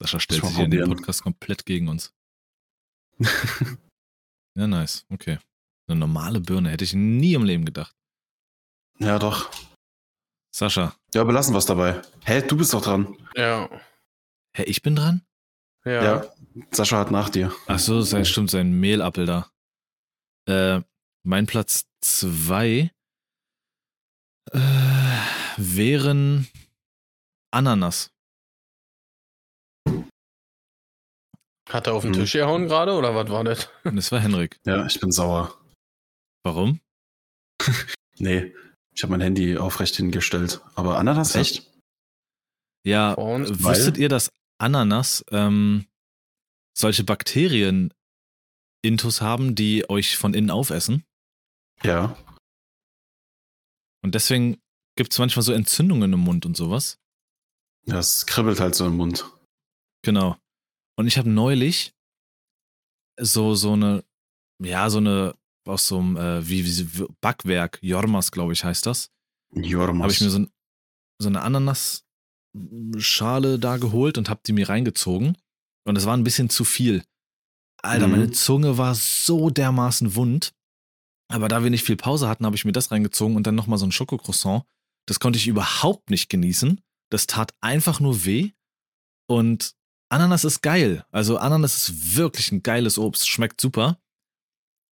Sascha stellt sich hier in dem. Podcast komplett gegen uns. ja, nice. Okay. Eine normale Birne hätte ich nie im Leben gedacht. Ja, doch. Sascha, Ja, belassen wir es dabei. Hä, du bist doch dran. Ja. hä, ich bin dran? Ja. Ja. Sascha hat nach dir. Ach so, sein, stimmt, sein Mehlappel da. Äh, mein Platz zwei äh, wären Ananas. Hat er auf den Hm. Tisch gehauen gerade oder was war das? Und das war Henrik. Ja, ich bin sauer. Warum? Nee, ich habe mein Handy aufrecht hingestellt. Aber Ananas, Was? echt? Ja, uns, äh, weil- wusstet ihr, dass Ananas ähm, solche Bakterien Intus haben, die euch von innen aufessen? Ja. Und deswegen gibt es manchmal so Entzündungen im Mund und sowas. Ja, es kribbelt halt so im Mund. Genau. Und ich habe neulich so, so eine, ja, so eine, aus so einem, äh, wie, wie Backwerk, Jormas, glaube ich, heißt das. Jormus. Habe ich mir so, ein, so eine Ananas-Schale da geholt und habe die mir reingezogen. Und es war ein bisschen zu viel. Alter, Mhm. meine Zunge war so dermaßen wund. Aber da wir nicht viel Pause hatten, habe ich mir das reingezogen und dann nochmal so ein Schokocroissant. Das konnte ich überhaupt nicht genießen. Das tat einfach nur weh. Und Ananas ist geil. Also Ananas ist wirklich ein geiles Obst. Schmeckt super.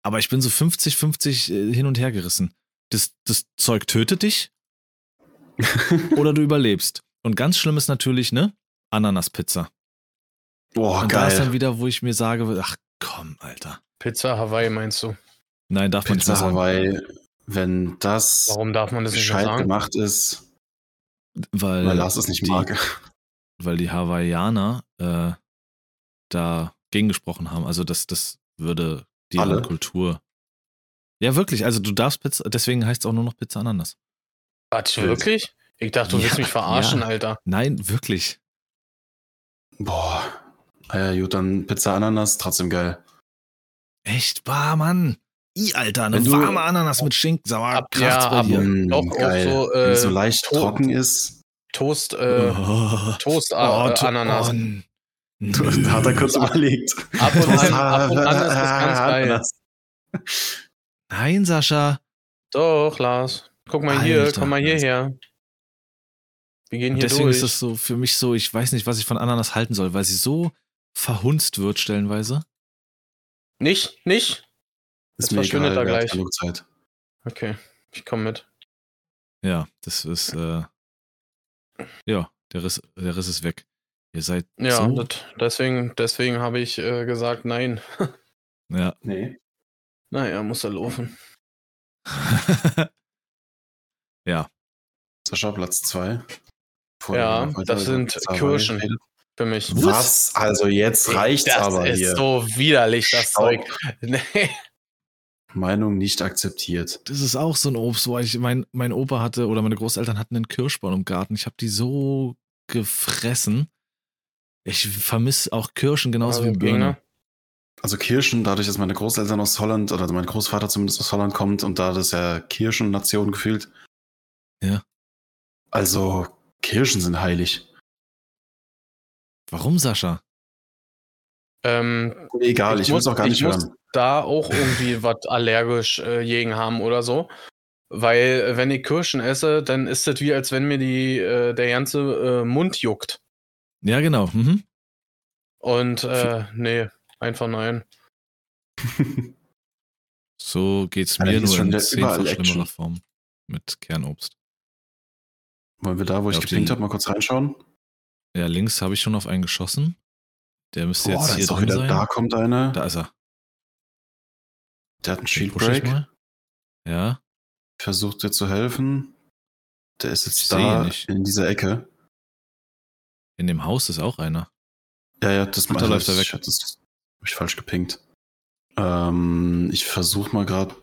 Aber ich bin so 50-50 äh, hin und her gerissen. Das, das Zeug tötet dich oder du überlebst. Und ganz schlimm ist natürlich, ne? Ananaspizza. Boah, und da ist dann geil. wieder, wo ich mir sage, ach komm, Alter. Pizza Hawaii meinst du? Nein, darf man nicht Pizza mehr sagen. Hawaii, wenn das Warum darf man das nicht gescheit sagen? gemacht ist, Weil, weil Lars es nicht die- mag. weil die Hawaiianer äh, da gegengesprochen haben. Also das, das würde die Alle? Kultur. Ja, wirklich. Also du darfst Pizza, deswegen heißt es auch nur noch Pizza Ananas. Was, wirklich? Ich dachte, du Ja, willst mich verarschen, ja. Alter. Nein, wirklich. Boah. Ah ja, gut, dann Pizza Ananas, trotzdem geil. Echt? Bah, Mann. I, Alter, eine du- warme Ananas mit Schinken. Sauer, ja, ab-. Mm, Doch, auch geil. so, Wenn es so äh, leicht to- trocken ist. Toast, äh, Oh. Toast äh, to- Ananas. oh, hat er kurz Ab- überlegt. Ab und an, ab und an ist das ganz geil. Nein, Sascha. Doch, Lars. Guck mal hier, Alter, komm mal hierher. Wir gehen hier deswegen durch. ist das so für mich so, ich weiß nicht, was ich von Ananas halten soll, weil sie so verhunzt wird stellenweise. nicht? Nicht? Ist Das mir verschwindet egal, da gleich. genug Zeit. Okay, ich komme mit. Ja, das ist, äh, ja, der Riss, der Riss ist weg. Ihr seid Ja, so, das, deswegen, deswegen habe ich äh, gesagt, nein. ja. Nee. Naja, muss er laufen. ja, Sascha, Platz 2. Ja, das sind Kirschen. Für mich. Was? Also jetzt reicht's das aber ist hier. so widerlich, das Stopp. Zeug. Nee. Meinung nicht akzeptiert. das ist auch so ein Obst, wo ich, mein, mein Opa hatte oder meine Großeltern hatten einen Kirschbaum im Garten. Ich habe die so gefressen. Ich vermisse auch Kirschen genauso Also wie Birne. ne? Also Kirschen, dadurch, dass meine Großeltern aus Holland oder mein Großvater zumindest aus Holland kommt und da das ja Kirschennation gefühlt. Ja. Also Kirschen sind heilig. Warum, Sascha? Ähm, Egal, ich, Ich will muss- es auch gar ich nicht muss- hören. Da auch irgendwie was allergisch äh, gegen haben oder so. Weil, äh, wenn ich Kirschen esse, dann ist das wie, als wenn mir die, äh, der ganze äh, Mund juckt. Ja, genau. Mhm. Und äh, nee, einfach nein. So geht's mir nur schon in der- zehnfach schlimmerer. Form mit Kernobst. Wollen wir da, wo ich Auf gepinkt habe, mal kurz reinschauen? Ja, links habe ich schon auf einen geschossen. Der müsste Boah, jetzt hier drin wieder, sein. da kommt einer. Da ist er. Der hat einen Shield ich Break. mal. Ja. Versucht dir zu helfen. Der ist Ich jetzt ihn da nicht. in dieser Ecke. In dem Haus ist auch einer. Ja, ja, das Ach, da läuft er weg. Ich, das hab ich falsch gepinkt. Ähm, ich versuche mal gerade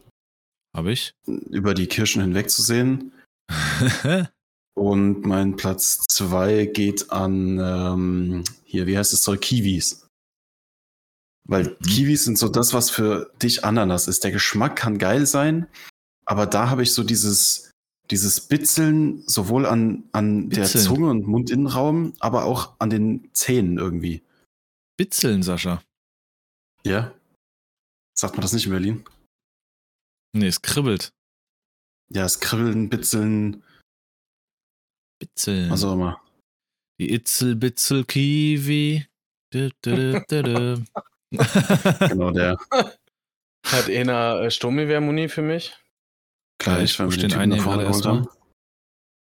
Habe ich? über die Kirschen hinwegzusehen. Und mein Platz 2 geht an, ähm, hier, wie heißt das Zeug? Kiwis. Weil Mhm. Kiwis sind so das, was für dich Ananas ist. Der Geschmack kann geil sein, aber da habe ich so dieses, dieses Bitzeln sowohl an, an der Bitzeln. Zunge und Mundinnenraum, aber auch an den Zähnen irgendwie. Bitzeln, Sascha. Ja? Sagt man das nicht in Berlin? Nee, es kribbelt. Ja, es kribbeln, bitzeln, Bitzeln. was auch immer. Die Itzel, Bitzel, Kiwi. Dü, dü, dü. Genau der. Hat einer äh, Sturmgewehr-Muni für mich? Gleich, Wo wenn wir den nach vorne gerade geholt haben.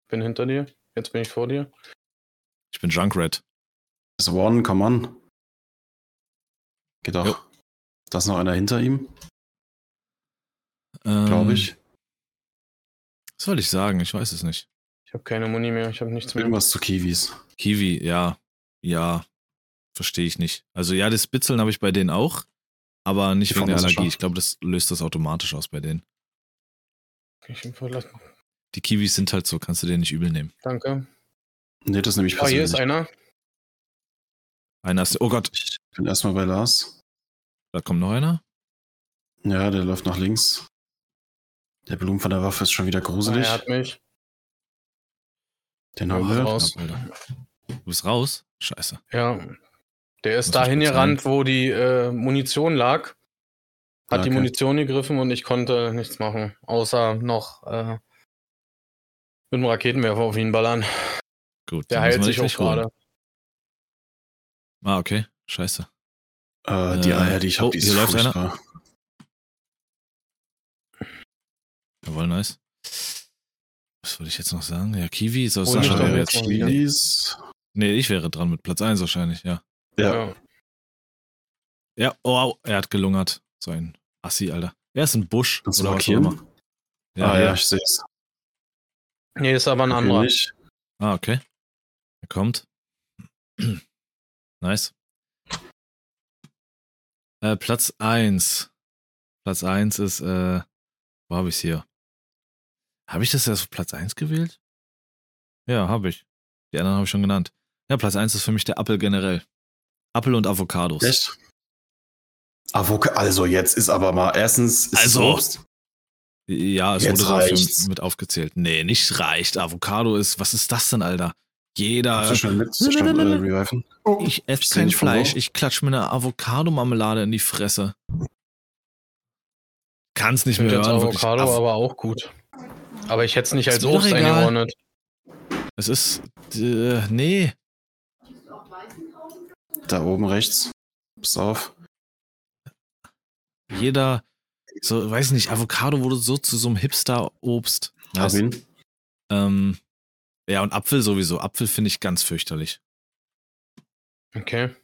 Bin hinter dir. Jetzt bin ich vor dir. Ich bin Junkrat. Das ist One, come on. Geht auch. Jo. Da ist noch einer hinter ihm, Ähm, glaube ich. Was soll ich sagen? Ich weiß es nicht. Ich habe keine Muni mehr. Ich habe nichts mehr. Irgendwas zu Kiwis. Kiwi, ja. Ja. Verstehe ich nicht. Also ja, das Bitzeln habe ich bei denen auch, aber nicht Die wegen der Allergie. Ich glaube, das löst das automatisch aus bei denen. Ich verlassen. Die Kiwis sind halt so, kannst du dir nicht übel nehmen. Danke. Nee, das nehme ich Ah, hier ist persönlich. einer. Einer ist, oh Gott, ich bin erstmal bei Lars. da kommt noch einer. Ja, der läuft nach links. Der Blumen von der Waffe ist schon wieder Ah, gruselig. er hat mich. Den haben wir. raus. Alter. Du bist raus? Scheiße. Ja. Der ist dahin gerannt, wo die äh, Munition lag. Hat Ah, die okay. Munition gegriffen und ich konnte nichts machen. Außer noch äh, mit dem Raketenwerfer auf ihn ballern. Gut. Der heilt sich auch gerade. Ah, okay. Scheiße. Äh, die Äh, Eier, die ich habe, oh, die ist läuft einer. Jawohl, nice. Was wollte ich jetzt noch sagen? Ja, Kiwi, so Hol mich Sascha wäre jetzt. Kiwis. Nee, ich wäre dran mit Platz 1 wahrscheinlich, ja. Ja. Ja. Oh, er hat gelungert. So ein Assi, Alter. Er ist ein Busch. Kannst du oder was auch markieren? immer. Ja, ah, ja. ja, ich sehe es. Nee, ist aber ein anderer. Nicht. Ah, okay. Er kommt. nice. Äh, Platz 1. Platz 1 ist, äh, wo habe ich es hier? Habe ich das erst auf Platz 1 gewählt? Ja, habe ich. Die anderen habe ich schon genannt. Ja, Platz 1 ist für mich der Apfel generell. Apfel und Avocados. Echt? Avocado, also jetzt ist aber mal, erstens ist es Also, Obst. Ja, es Jetzt wurde reicht's. mit aufgezählt. Nee, nicht reicht. Avocado ist, was ist das denn, Alter? Jeder. Du mit, reviven? Ich esse kein Fleisch. Ich klatsch mir eine Avocado-Marmelade in die Fresse. Kann's nicht mehr hören. Avocado Av- aber auch gut. Aber ich hätte es nicht als Obst eingeordnet. Es ist, äh, nee. Da oben rechts. Pass auf. Jeder, so, weiß nicht, Avocado wurde so zu so einem Hipster-Obst. Hab Weißt? ihn. Ähm, ja, und Apfel sowieso. Apfel finde ich ganz fürchterlich. Okay.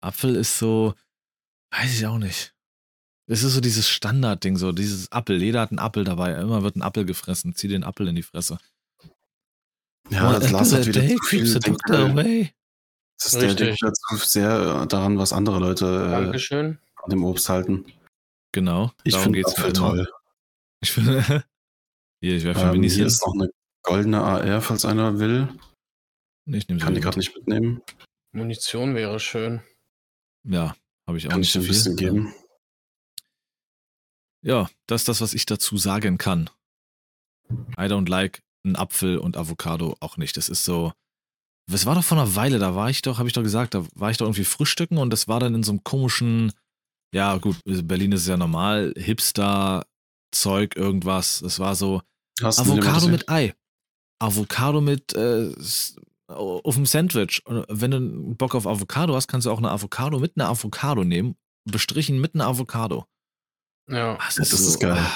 Apfel ist so, weiß ich auch nicht. Es ist so dieses Standardding, so dieses Apfel. Jeder hat einen Apfel dabei. Immer wird ein Apfel gefressen. Zieh den Apfel in die Fresse. Ja, das Lars hat wieder day zu viel, keeps äh, away. Das ist der Richtig. wieder zu sehr daran, was andere Leute äh, Dankeschön. an dem Obst halten. Genau. Ich finde Apfel halt toll. Ich finde, hier, ich werfe Ähm, hier ist noch eine goldene AR, falls einer will. Ich nehme Kann die gerade nicht mitnehmen. Munition wäre schön. Ja, habe ich auch Kann nicht ich ein viel. bisschen geben. Ja, das ist das, was ich dazu sagen kann. I don't like einen Apfel und Avocado auch nicht. Das ist so. Es war doch vor einer Weile, da war ich doch, habe ich doch gesagt, da war ich doch irgendwie frühstücken und das war dann in so einem komischen, ja gut, Berlin ist ja normal, Hipster-Zeug, irgendwas. Das war so Hast Avocado mit Ei. Avocado mit äh, auf dem Sandwich. Und wenn du Bock auf Avocado hast, kannst du auch eine Avocado mit einer Avocado nehmen, bestrichen mit einer Avocado. Ja. Das Ja, das ist geil. ah.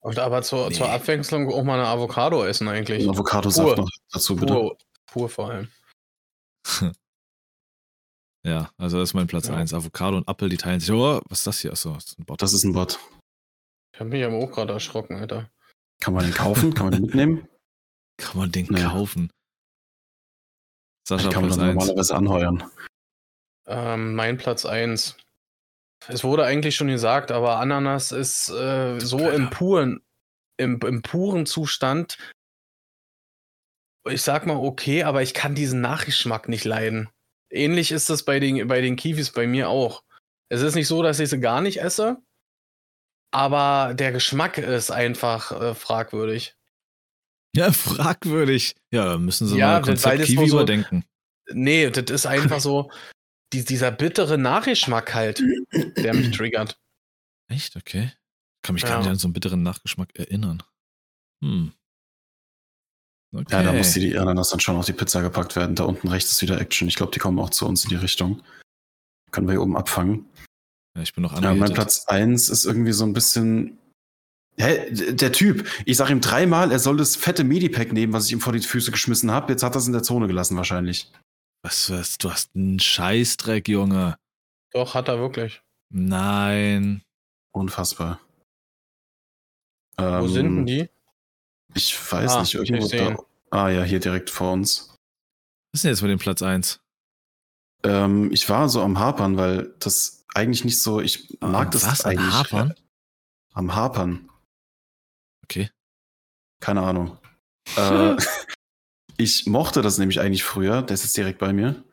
Aber zur, Nee. zur Abwechslung auch mal eine Avocado essen eigentlich. Avocadosaft noch dazu, bitte. Pur, pur vor allem. Ja, also das ist mein Platz Ja. 1. Avocado und Apfel, die teilen sich. Oh, was ist das hier? Achso, das ist ein Bot. Das ist ein Bot. Ich habe mich aber auch gerade erschrocken, Alter. Kann man den kaufen? Kann man den mitnehmen? Kann man den Nee. kaufen? Sascha, Den kann man Platz dann 1. normalerweise anheuern. Ähm, mein Platz 1. Es wurde eigentlich schon gesagt, aber Ananas ist äh, so im puren, im, im puren Zustand. Ich sag mal okay, aber ich kann diesen Nachgeschmack nicht leiden. Ähnlich ist es bei den, bei den Kiwis bei mir auch. Es ist nicht so, dass ich sie gar nicht esse, aber der Geschmack ist einfach äh, fragwürdig. Ja, fragwürdig. Ja, müssen sie Ja, mal Konzept das Kiwi so- überdenken. Nee, das ist einfach so die, dieser bittere Nachgeschmack halt, der mich triggert. Echt? Okay. Kann mich Ja. gar nicht an so einen bitteren Nachgeschmack erinnern. Hm. Okay. Ja, da muss die, die Ananas dann schon auf die Pizza gepackt werden. Da unten rechts ist wieder Action. Ich glaube, die kommen auch zu uns in die Richtung. Können wir hier oben abfangen. ja, ich bin noch Ja, mein. Platz 1 ist irgendwie so ein bisschen. Hä? Der Typ, ich sag ihm dreimal, er soll das fette Medipack nehmen, was ich ihm vor die Füße geschmissen habe. Jetzt hat er es in der Zone gelassen, wahrscheinlich. Was, was, du hast einen Scheißdreck, Junge. Doch, hat er wirklich. Nein. Unfassbar. Wo Ähm, sind denn die? Ich weiß Ah, nicht, ich irgendwo da. Ah ja, hier direkt vor uns. Was ist denn jetzt mit dem Platz 1? Ähm, ich war so am Hapern, weil das eigentlich nicht so. Ich mag das Was? Eigentlich. Hapern? Am Hapern. Okay. Keine Ahnung. äh, ich mochte das nämlich eigentlich früher. Der ist jetzt direkt bei mir.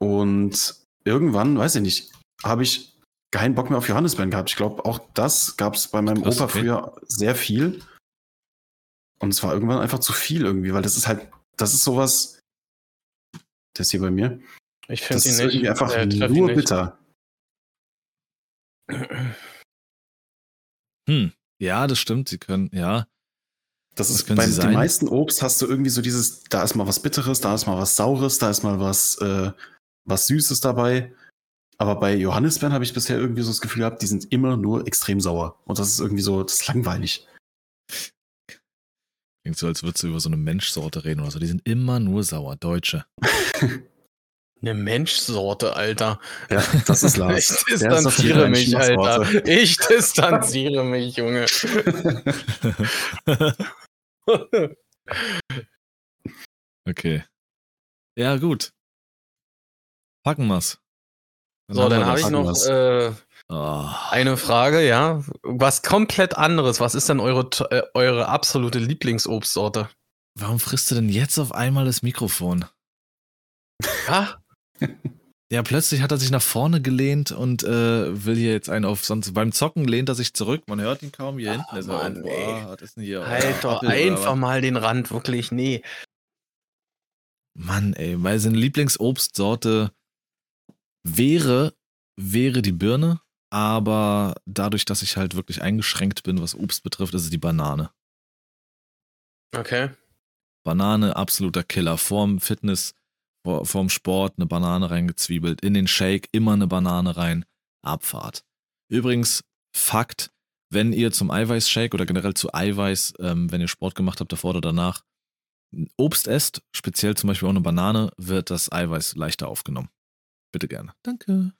Und irgendwann, weiß ich nicht, habe ich keinen Bock mehr auf Johannisbeeren gehabt. Ich glaube, auch das gab es bei meinem Krass, Opa okay. früher sehr viel. Und es war irgendwann einfach zu viel irgendwie, weil das ist halt, das ist sowas. Das hier bei mir. Ich finde Das ihn ist nicht. irgendwie einfach Äh, nur nicht. bitter. Hm. Ja, das stimmt. Sie können, ja. Das Was ist bei sie den meisten Obst hast du irgendwie so dieses, da ist mal was Bitteres, da ist mal was Saures, da ist mal was, äh, was Süßes dabei. Aber bei Johannisbeeren habe ich bisher irgendwie so das Gefühl gehabt, die sind immer nur extrem sauer. Und das ist irgendwie so, das ist langweilig. Klingt so, als würdest du über so eine Menschsorte reden oder so. Die sind immer nur sauer. Deutsche. Eine Menschsorte, Alter. Ja, das ist Ich Lars. Die distanziere mich. Alter. Ich distanziere mich, Junge. okay. Ja, gut. Packen wir's. so, haben dann habe ich noch äh, Oh. eine Frage, ja. Was komplett anderes. Was ist denn eure, äh, eure absolute Lieblingsobstsorte? Warum frisst du denn jetzt auf einmal das Mikrofon? Ja, Ja, plötzlich hat er sich nach vorne gelehnt und äh, will hier jetzt einen auf. Sonst beim Zocken lehnt er sich zurück. Man hört ihn kaum hier hinten. Ist er Mann, irgendwo, ey. ah, ist hier? halt doch Apfel oder einfach mal den Rand, wirklich. Nee. Mann, ey, weil seine Lieblingsobstsorte wäre, wäre die Birne, aber dadurch, dass ich halt wirklich eingeschränkt bin, was Obst betrifft, ist es die Banane. Okay. Banane, absoluter Killer. Vorm Fitness, vor, vorm Sport eine Banane reingezwiebelt, in den Shake immer eine Banane rein, Abfahrt. Übrigens, Fakt, wenn ihr zum Eiweißshake oder generell zu Eiweiß, ähm, wenn ihr Sport gemacht habt, davor oder danach, Obst esst, speziell zum Beispiel auch eine Banane, wird das Eiweiß leichter aufgenommen. Bitte gerne. Danke.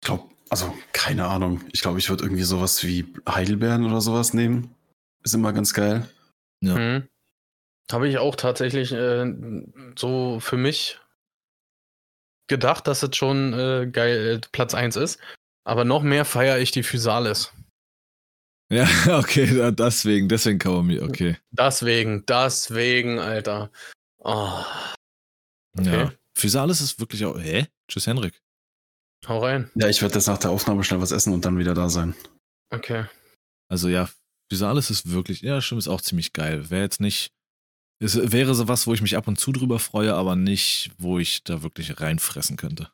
Ich glaube, also keine Ahnung. Ich glaube, ich würde irgendwie sowas wie Heidelbeeren oder sowas nehmen. Ist immer ganz geil. Ja. Hm. Habe ich auch tatsächlich äh, so für mich gedacht, dass es schon äh, geil äh, Platz 1 ist. Aber noch mehr feiere ich die Physalis. Ja, okay, deswegen, deswegen mir, okay. Deswegen, deswegen, Alter. Oh, Okay. Ja. Physalis ist wirklich auch, hä? Tschüss, Henrik. Hau rein. Ja, ich werde jetzt nach der Aufnahme schnell was essen und dann wieder da sein. Okay. Also ja, Physalis ist wirklich, ja, stimmt, ist auch ziemlich geil. Wäre jetzt nicht, es wäre so was, wo ich mich ab und zu drüber freue, aber nicht, wo ich da wirklich reinfressen könnte.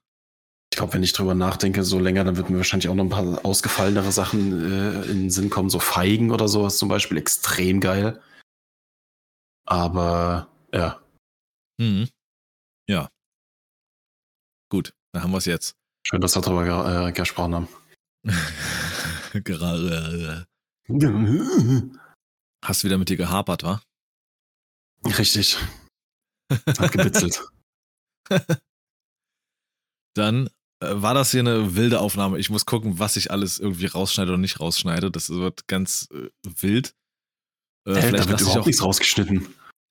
Ich glaube, wenn ich drüber nachdenke, so länger, dann wird mir wahrscheinlich auch noch ein paar ausgefallenere Sachen äh, in den Sinn kommen. So Feigen oder sowas zum Beispiel, extrem geil. Aber ja, Mhm. Ja. Gut, dann haben wir es jetzt. Schön, dass wir darüber äh, gesprochen haben. Gerade. Hast wieder mit dir gehapert, wa? Richtig. Hat gebitzelt. Dann äh, war das hier eine wilde Aufnahme. Ich muss gucken, was ich alles irgendwie rausschneide oder nicht rausschneide. Das wird ganz äh, wild. Äh, Hä, da wird überhaupt nichts rausgeschnitten.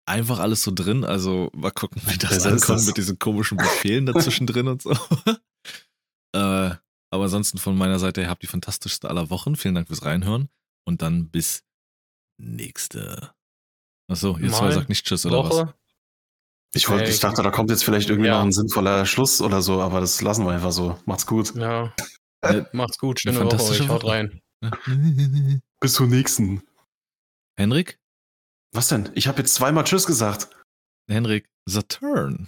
einfach alles so drin. Also mal gucken, wie das ist ankommt das. mit diesen komischen Befehlen dazwischen drin und so. äh, aber ansonsten von meiner Seite, ihr habt die fantastischste aller Wochen. Vielen Dank fürs Reinhören. Und dann bis nächste. Achso, ihr zwei Mal sagt nicht Tschüss oder was? Woche. Ich, wollte, ich dachte, da kommt jetzt vielleicht irgendwie Ja. noch ein sinnvoller Schluss oder so, aber das lassen wir einfach so. Macht's gut. Ja. Äh, Macht's gut. Schöne Woche fantastische euch. Haut rein. Bis zum nächsten. Henrik? Was denn? Ich habe jetzt zweimal Tschüss gesagt. Henrik, Saturn.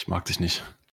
Ich mag dich nicht.